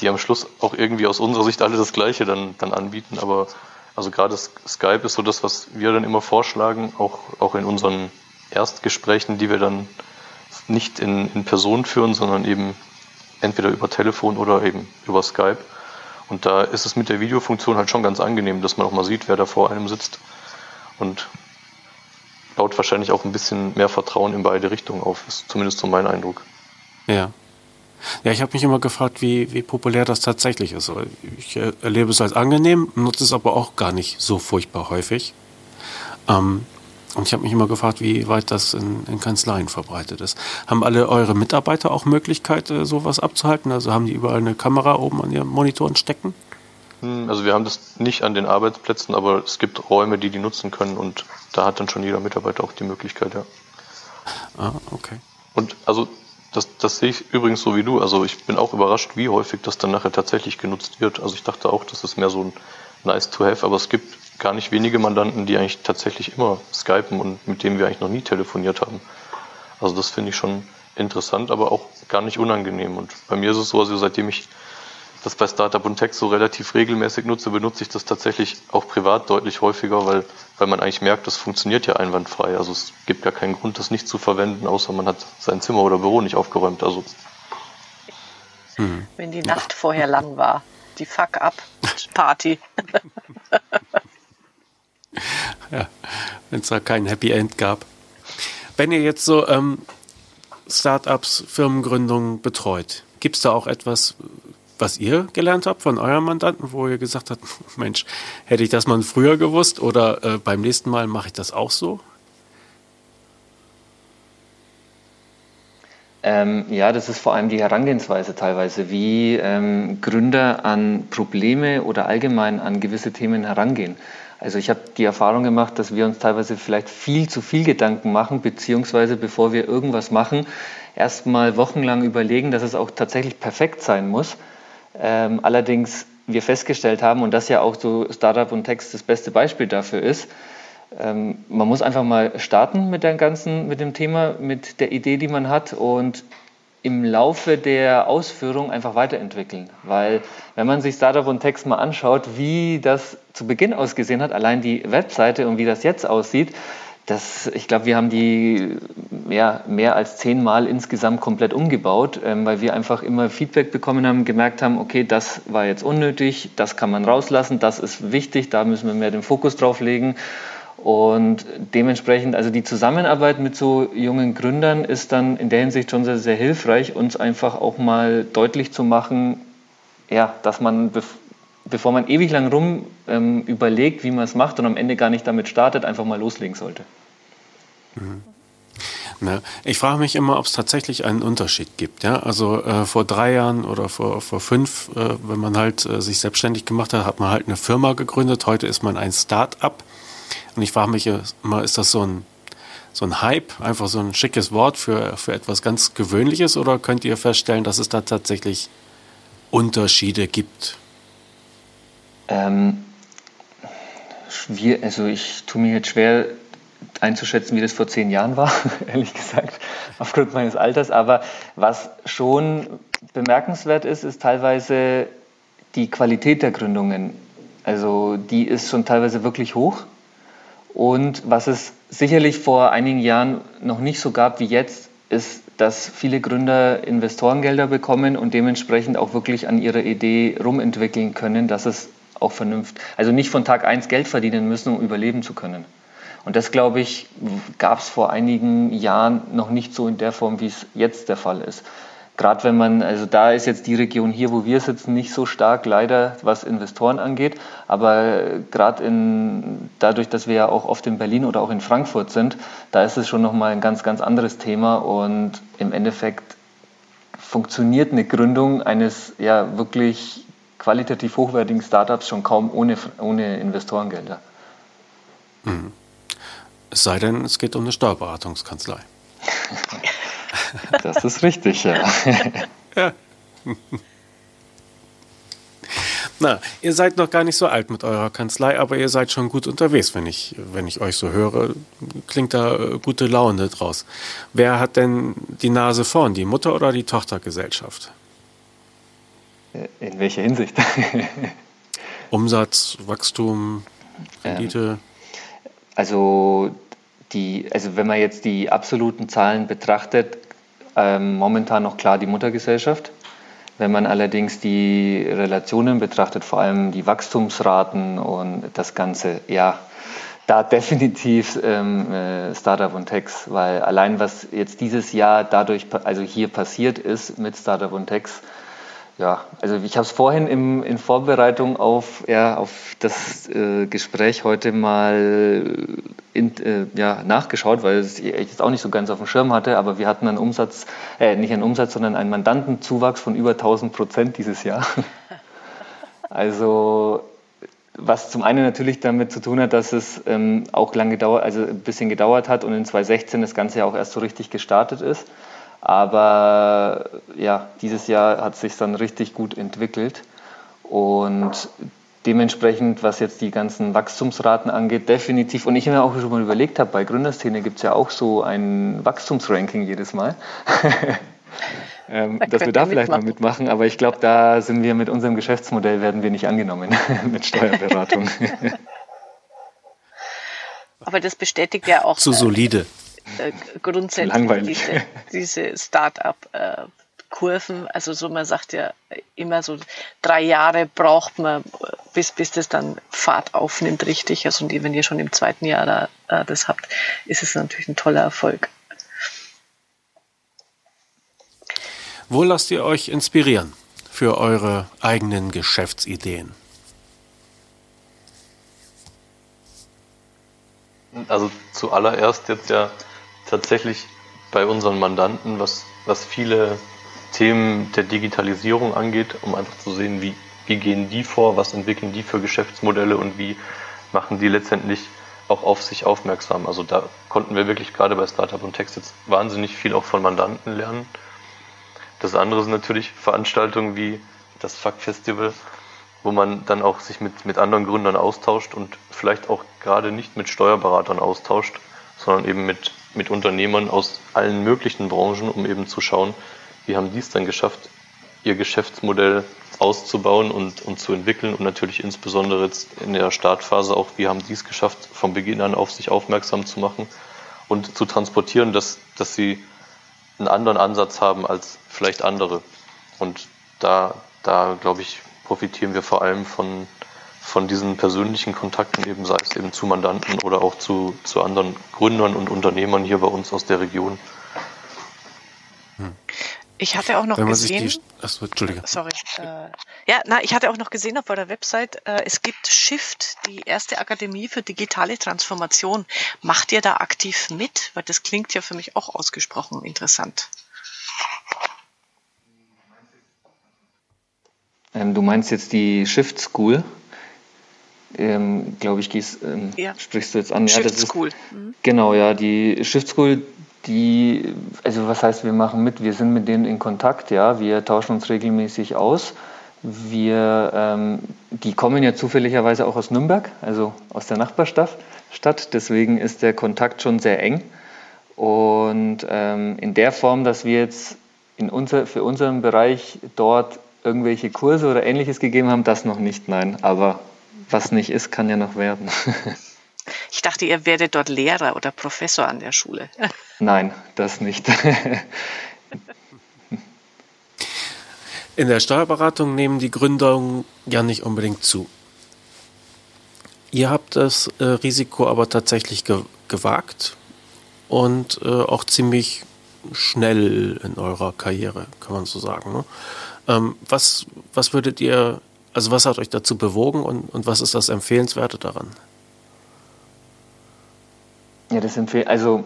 die am Schluss auch irgendwie aus unserer Sicht alle das Gleiche dann, dann anbieten. Aber also gerade Skype ist so das, was wir dann immer vorschlagen, auch, auch in unseren Erstgesprächen, die wir dann nicht in, in Person führen, sondern eben entweder über Telefon oder eben über Skype. Und da ist es mit der Videofunktion halt schon ganz angenehm, dass man auch mal sieht, wer da vor einem sitzt. Und baut wahrscheinlich auch ein bisschen mehr Vertrauen in beide Richtungen auf, ist zumindest so mein Eindruck. Ja. Ja, ich habe mich immer gefragt, wie, wie populär das tatsächlich ist. Ich erlebe es als angenehm, nutze es aber auch gar nicht so furchtbar häufig. Ähm, und ich habe mich immer gefragt, wie weit das in, in, Kanzleien verbreitet ist. Haben alle eure Mitarbeiter auch Möglichkeit, äh, sowas abzuhalten? Also haben die überall eine Kamera oben an ihren Monitoren stecken? Hm, also wir haben das nicht an den Arbeitsplätzen, aber es gibt Räume, die die nutzen können und da hat dann schon jeder Mitarbeiter auch die Möglichkeit, ja. Ah, okay. Und also das, das sehe ich übrigens so wie du. Also ich bin auch überrascht, wie häufig das dann nachher tatsächlich genutzt wird. Also ich dachte auch, das ist mehr so ein nice to have, aber es gibt gar nicht wenige Mandanten, die eigentlich tatsächlich immer skypen und mit denen wir eigentlich noch nie telefoniert haben. Also das finde ich schon interessant, aber auch gar nicht unangenehm. Und bei mir ist es so, also seitdem ich das bei Startup und Tech so relativ regelmäßig nutze, benutze ich das tatsächlich auch privat deutlich häufiger, weil, weil man eigentlich merkt, das funktioniert ja einwandfrei. Also es gibt gar keinen Grund, das nicht zu verwenden, außer man hat sein Zimmer oder Büro nicht aufgeräumt. Also wenn die Nacht vorher lang war die Fuck-up-Party. ja, wenn es da kein Happy End gab. Wenn ihr jetzt so ähm, Startups, Firmengründungen betreut, gibt es da auch etwas, was ihr gelernt habt von eurem Mandanten, wo ihr gesagt habt, Mensch, hätte ich das mal früher gewusst oder äh, beim nächsten Mal mache ich das auch so? Ähm, ja, das ist vor allem die Herangehensweise teilweise, wie ähm, Gründer an Probleme oder allgemein an gewisse Themen herangehen. Also ich habe die Erfahrung gemacht, dass wir uns teilweise vielleicht viel zu viel Gedanken machen, beziehungsweise bevor wir irgendwas machen, erstmal wochenlang überlegen, dass es auch tatsächlich perfekt sein muss. Ähm, allerdings wir festgestellt haben, und das ja auch so Startup und Text das beste Beispiel dafür ist, ähm, man muss einfach mal starten mit, dem ganzen, mit dem Thema, mit der Idee, die man hat und im Laufe der Ausführung einfach weiterentwickeln. Weil wenn man sich Startup und Text mal anschaut, wie das zu Beginn ausgesehen hat, allein die Webseite und wie das jetzt aussieht, das, ich glaube, wir haben die ja, mehr als zehnmal insgesamt komplett umgebaut, ähm, weil wir einfach immer Feedback bekommen haben, gemerkt haben, okay, das war jetzt unnötig, das kann man rauslassen, das ist wichtig, da müssen wir mehr den Fokus drauf legen. Und dementsprechend, also die Zusammenarbeit mit so jungen Gründern ist dann in der Hinsicht schon sehr, sehr hilfreich, uns einfach auch mal deutlich zu machen, ja, dass man, bevor man ewig lang rum ähm, überlegt, wie man es macht und am Ende gar nicht damit startet, einfach mal loslegen sollte. Mhm. Ne? Ich frage mich immer, ob es tatsächlich einen Unterschied gibt. Ja? Also äh, vor drei Jahren oder vor, vor fünf, äh, wenn man halt äh, sich selbstständig gemacht hat, hat man halt eine Firma gegründet. Heute ist man ein Start-up. Und ich frage mich immer, ist das so ein, so ein Hype, einfach so ein schickes Wort für, für etwas ganz Gewöhnliches? Oder könnt ihr feststellen, dass es da tatsächlich Unterschiede gibt? Ähm, wir, also ich tue mir jetzt schwer, einzuschätzen, wie das vor zehn Jahren war, ehrlich gesagt, aufgrund meines Alters. Aber was schon bemerkenswert ist, ist teilweise die Qualität der Gründungen. Also die ist schon teilweise wirklich hoch. Und was es sicherlich vor einigen Jahren noch nicht so gab wie jetzt, ist, dass viele Gründer Investorengelder bekommen und dementsprechend auch wirklich an ihrer Idee rumentwickeln können, dass es auch vernünftig, also nicht von Tag 1 Geld verdienen müssen, um überleben zu können. Und das, glaube ich, gab es vor einigen Jahren noch nicht so in der Form, wie es jetzt der Fall ist. Gerade wenn man, also da ist jetzt die Region hier, wo wir sitzen, nicht so stark leider, was Investoren angeht. Aber gerade in, dadurch, dass wir ja auch oft in Berlin oder auch in Frankfurt sind, da ist es schon nochmal ein ganz, ganz anderes Thema. Und im Endeffekt funktioniert eine Gründung eines ja wirklich qualitativ hochwertigen Startups schon kaum ohne, ohne Investorengelder. Mhm. Es sei denn, es geht um eine Steuerberatungskanzlei. Das ist richtig, ja. ja. Na, ihr seid noch gar nicht so alt mit eurer Kanzlei, aber ihr seid schon gut unterwegs, wenn ich, wenn ich euch so höre. Klingt da äh, gute Laune draus. Wer hat denn die Nase vorn, die Mutter oder die Tochtergesellschaft? Äh, in welcher Hinsicht? Umsatz, Wachstum, Rendite? Ähm, also, die, also wenn man jetzt die absoluten Zahlen betrachtet, ähm, momentan noch klar die Muttergesellschaft. Wenn man allerdings die Relationen betrachtet, vor allem die Wachstumsraten und das Ganze, ja, da definitiv ähm, äh, Startup und Techs, weil allein was jetzt dieses Jahr dadurch, also hier passiert ist mit Startup und Techs, ja, also ich habe es vorhin im, in Vorbereitung auf, ja, auf das äh, Gespräch heute mal in, äh, ja, nachgeschaut, weil ich jetzt auch nicht so ganz auf dem Schirm hatte, aber wir hatten einen Umsatz, äh, nicht einen Umsatz, sondern einen Mandantenzuwachs von über 1000 Prozent dieses Jahr. Also was zum einen natürlich damit zu tun hat, dass es ähm, auch lange gedauert, also ein bisschen gedauert hat und in 2016 das Ganze ja auch erst so richtig gestartet ist. Aber ja, dieses Jahr hat sich dann richtig gut entwickelt und dementsprechend, was jetzt die ganzen Wachstumsraten angeht, definitiv. Und ich mir auch schon mal überlegt habe, bei Gründerszene gibt es ja auch so ein Wachstumsranking jedes Mal. ähm, dass wir da vielleicht mitmachen. mal mitmachen, aber ich glaube, da sind wir mit unserem Geschäftsmodell werden wir nicht angenommen mit Steuerberatung. aber das bestätigt ja auch. Zu solide äh, grundsätzlich Langweilig. diese, diese Start-up-Kurven. also so man sagt ja immer so drei Jahre braucht man, bis, bis das dann Fahrt aufnimmt richtig. Also und wenn ihr schon im zweiten Jahr da, äh, das habt, ist es natürlich ein toller Erfolg. Wo lasst ihr euch inspirieren für eure eigenen Geschäftsideen? Also zuallererst jetzt ja tatsächlich bei unseren Mandanten, was, was viele Themen der Digitalisierung angeht, um einfach zu sehen, wie, wie gehen die vor, was entwickeln die für Geschäftsmodelle und wie machen die letztendlich auch auf sich aufmerksam. Also da konnten wir wirklich gerade bei Startup und Text jetzt wahnsinnig viel auch von Mandanten lernen. Das andere sind natürlich Veranstaltungen wie das Fuck Festival, wo man dann auch sich mit, mit anderen Gründern austauscht und vielleicht auch gerade nicht mit Steuerberatern austauscht, sondern eben mit mit Unternehmern aus allen möglichen Branchen, um eben zu schauen, wie haben die es dann geschafft, ihr Geschäftsmodell auszubauen und, und zu entwickeln und natürlich insbesondere jetzt in der Startphase auch, wie haben die es geschafft, von Beginn an auf sich aufmerksam zu machen und zu transportieren, dass, dass sie einen anderen Ansatz haben als vielleicht andere. Und da, da glaube ich, profitieren wir vor allem von, von diesen persönlichen Kontakten eben, sei es eben zu Mandanten oder auch zu, zu anderen Gründern und Unternehmern hier bei uns aus der Region. Ich hatte auch noch gesehen. die, achso, Entschuldige. Sorry. Äh, ja, na, ich hatte auch noch gesehen auf eurer Website, äh, es gibt Shift, die erste Akademie für digitale Transformation. Macht ihr da aktiv mit? Weil das klingt ja für mich auch ausgesprochen interessant. Ähm, du meinst jetzt die Shift School? Ähm, Glaube ich, gehst, ähm, Ja. sprichst du jetzt an. Shift das ist- School. Mhm. Genau, ja, die Shift School, die, also was heißt, wir machen mit, wir sind mit denen in Kontakt, ja, wir tauschen uns regelmäßig aus. Wir, ähm, die kommen ja zufälligerweise auch aus Nürnberg, also aus der Nachbarstadt, Stadt, deswegen ist der Kontakt schon sehr eng. Und ähm, in der Form, dass wir jetzt in unser, für unseren Bereich dort irgendwelche Kurse oder ähnliches gegeben haben, das noch nicht, nein. Aber was nicht ist, kann ja noch werden. Ich dachte, ihr werdet dort Lehrer oder Professor an der Schule. Nein, das nicht. In der Steuerberatung nehmen die Gründungen ja nicht unbedingt zu. Ihr habt das äh, Risiko aber tatsächlich ge gewagt und äh, auch ziemlich schnell in eurer Karriere, kann man so sagen. Ne? Ähm, was, was würdet ihr, also was hat euch dazu bewogen und, und was ist das Empfehlenswerte daran? ja, das empfehle also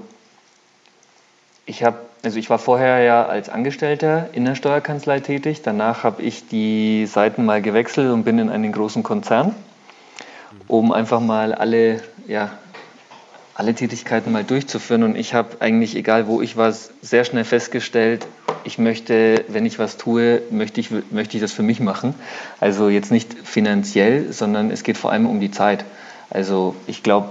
ich habe also ich war vorher ja als Angestellter in der Steuerkanzlei tätig. Danach habe ich die Seiten mal gewechselt und bin in einen großen Konzern, um einfach mal alle ja alle Tätigkeiten mal durchzuführen. Und ich habe eigentlich, egal wo ich war, sehr schnell festgestellt, ich möchte, wenn ich was tue, möchte ich, möchte ich das für mich machen. Also jetzt nicht finanziell, sondern es geht vor allem um die Zeit. Also ich glaube,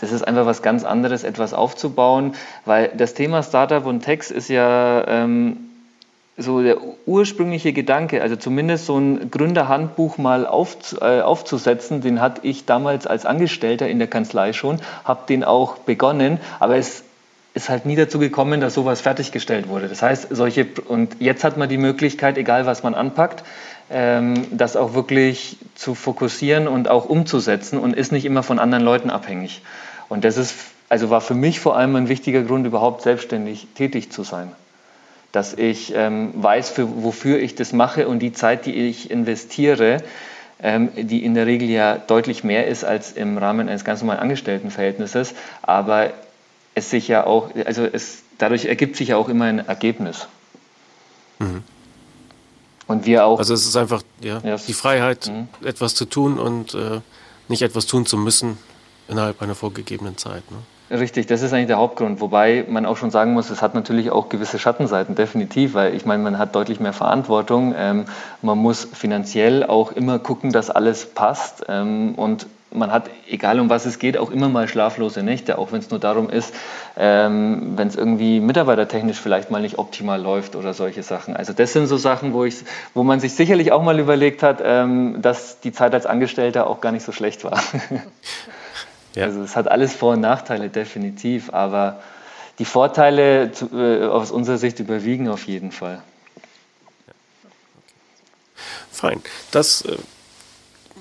das ist einfach was ganz anderes, etwas aufzubauen, weil das Thema Startup und Text ist ja ähm, so der ursprüngliche Gedanke, also zumindest so ein Gründerhandbuch mal auf, äh, aufzusetzen, den hatte ich damals als Angestellter in der Kanzlei schon, habe den auch begonnen, aber es ist halt nie dazu gekommen, dass sowas fertiggestellt wurde. Das heißt, solche, und jetzt hat man die Möglichkeit, egal was man anpackt, ähm, das auch wirklich zu fokussieren und auch umzusetzen und ist nicht immer von anderen Leuten abhängig. Und das ist, also war für mich vor allem ein wichtiger Grund, überhaupt selbstständig tätig zu sein. Dass ich ähm, weiß, für, wofür ich das mache und die Zeit, die ich investiere, ähm, die in der Regel ja deutlich mehr ist als im Rahmen eines ganz normalen Angestelltenverhältnisses, aber es sich ja auch, also es, dadurch ergibt sich ja auch immer ein Ergebnis. Mhm. Und wir auch. Also es ist einfach ja, Ja, die Freiheit, Mhm. etwas zu tun und äh, nicht etwas tun zu müssen innerhalb einer vorgegebenen Zeit. Ne? Richtig, das ist eigentlich der Hauptgrund. Wobei man auch schon sagen muss, es hat natürlich auch gewisse Schattenseiten, definitiv, weil ich meine, man hat deutlich mehr Verantwortung. Ähm, man muss finanziell auch immer gucken, dass alles passt. Ähm, und man hat, egal um was es geht, auch immer mal schlaflose Nächte, auch wenn es nur darum ist, ähm, wenn es irgendwie mitarbeitertechnisch vielleicht mal nicht optimal läuft oder solche Sachen. Also das sind so Sachen, wo, ich, wo man sich sicherlich auch mal überlegt hat, ähm, dass die Zeit als Angestellter auch gar nicht so schlecht war. Ja. Also es hat alles Vor- und Nachteile, definitiv, aber die Vorteile zu, äh, aus unserer Sicht überwiegen auf jeden Fall. Fein. Das äh,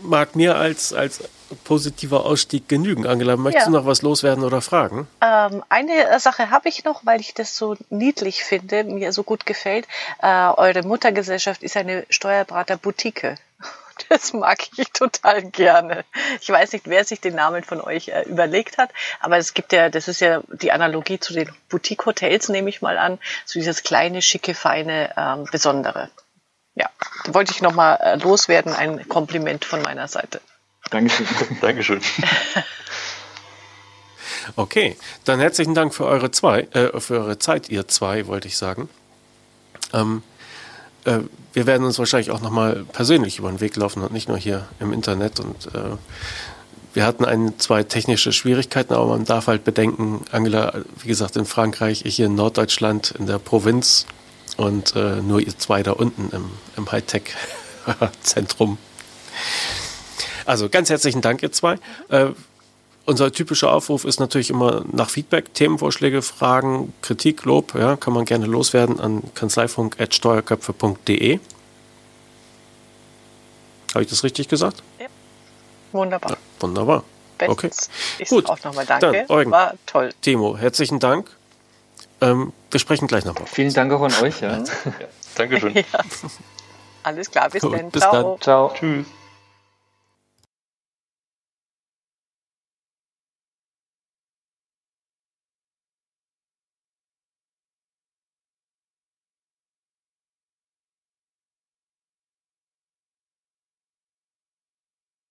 mag mir als, als positiver Ausstieg genügen. Angela, möchtest Ja. du noch was loswerden oder fragen? Ähm, eine äh, Sache habe ich noch, weil ich das so niedlich finde, mir so gut gefällt. Äh, eure Muttergesellschaft ist eine Steuerberater-Boutique. Das mag ich total gerne. Ich weiß nicht, wer sich den Namen von euch äh, überlegt hat, aber es gibt ja, das ist ja die Analogie zu den Boutique-Hotels, nehme ich mal an, so dieses kleine, schicke, feine, ähm, Besondere. Ja, da wollte ich nochmal äh, loswerden, ein Kompliment von meiner Seite. Dankeschön. Dankeschön. Okay, dann herzlichen Dank für eure zwei, äh, für eure Zeit, ihr zwei, wollte ich sagen. Ähm, äh, wir werden uns wahrscheinlich auch nochmal persönlich über den Weg laufen und nicht nur hier im Internet. Und äh, wir hatten ein, zwei technische Schwierigkeiten, aber man darf halt bedenken, Angela, wie gesagt, in Frankreich, ich hier in Norddeutschland, in der Provinz und äh, nur ihr zwei da unten im, im Hightech-Zentrum. Also ganz herzlichen Dank, ihr zwei. Äh, unser typischer Aufruf ist natürlich immer nach Feedback, Themenvorschläge, Fragen, Kritik, Lob, ja, kann man gerne loswerden an kanzleifunk.steuerköpfe.de. Habe ich das richtig gesagt? Ja. Wunderbar. Ja, wunderbar. Bestens. Okay. Ich Gut. auch nochmal danke. Dann, Eugen, War toll. Timo, herzlichen Dank. Ähm, wir sprechen gleich nochmal. Vielen Dank auch an euch. Ja. ja Dankeschön. Ja. Alles klar, bis Gut, dann. Bis Ciao. dann. Ciao. Tschüss.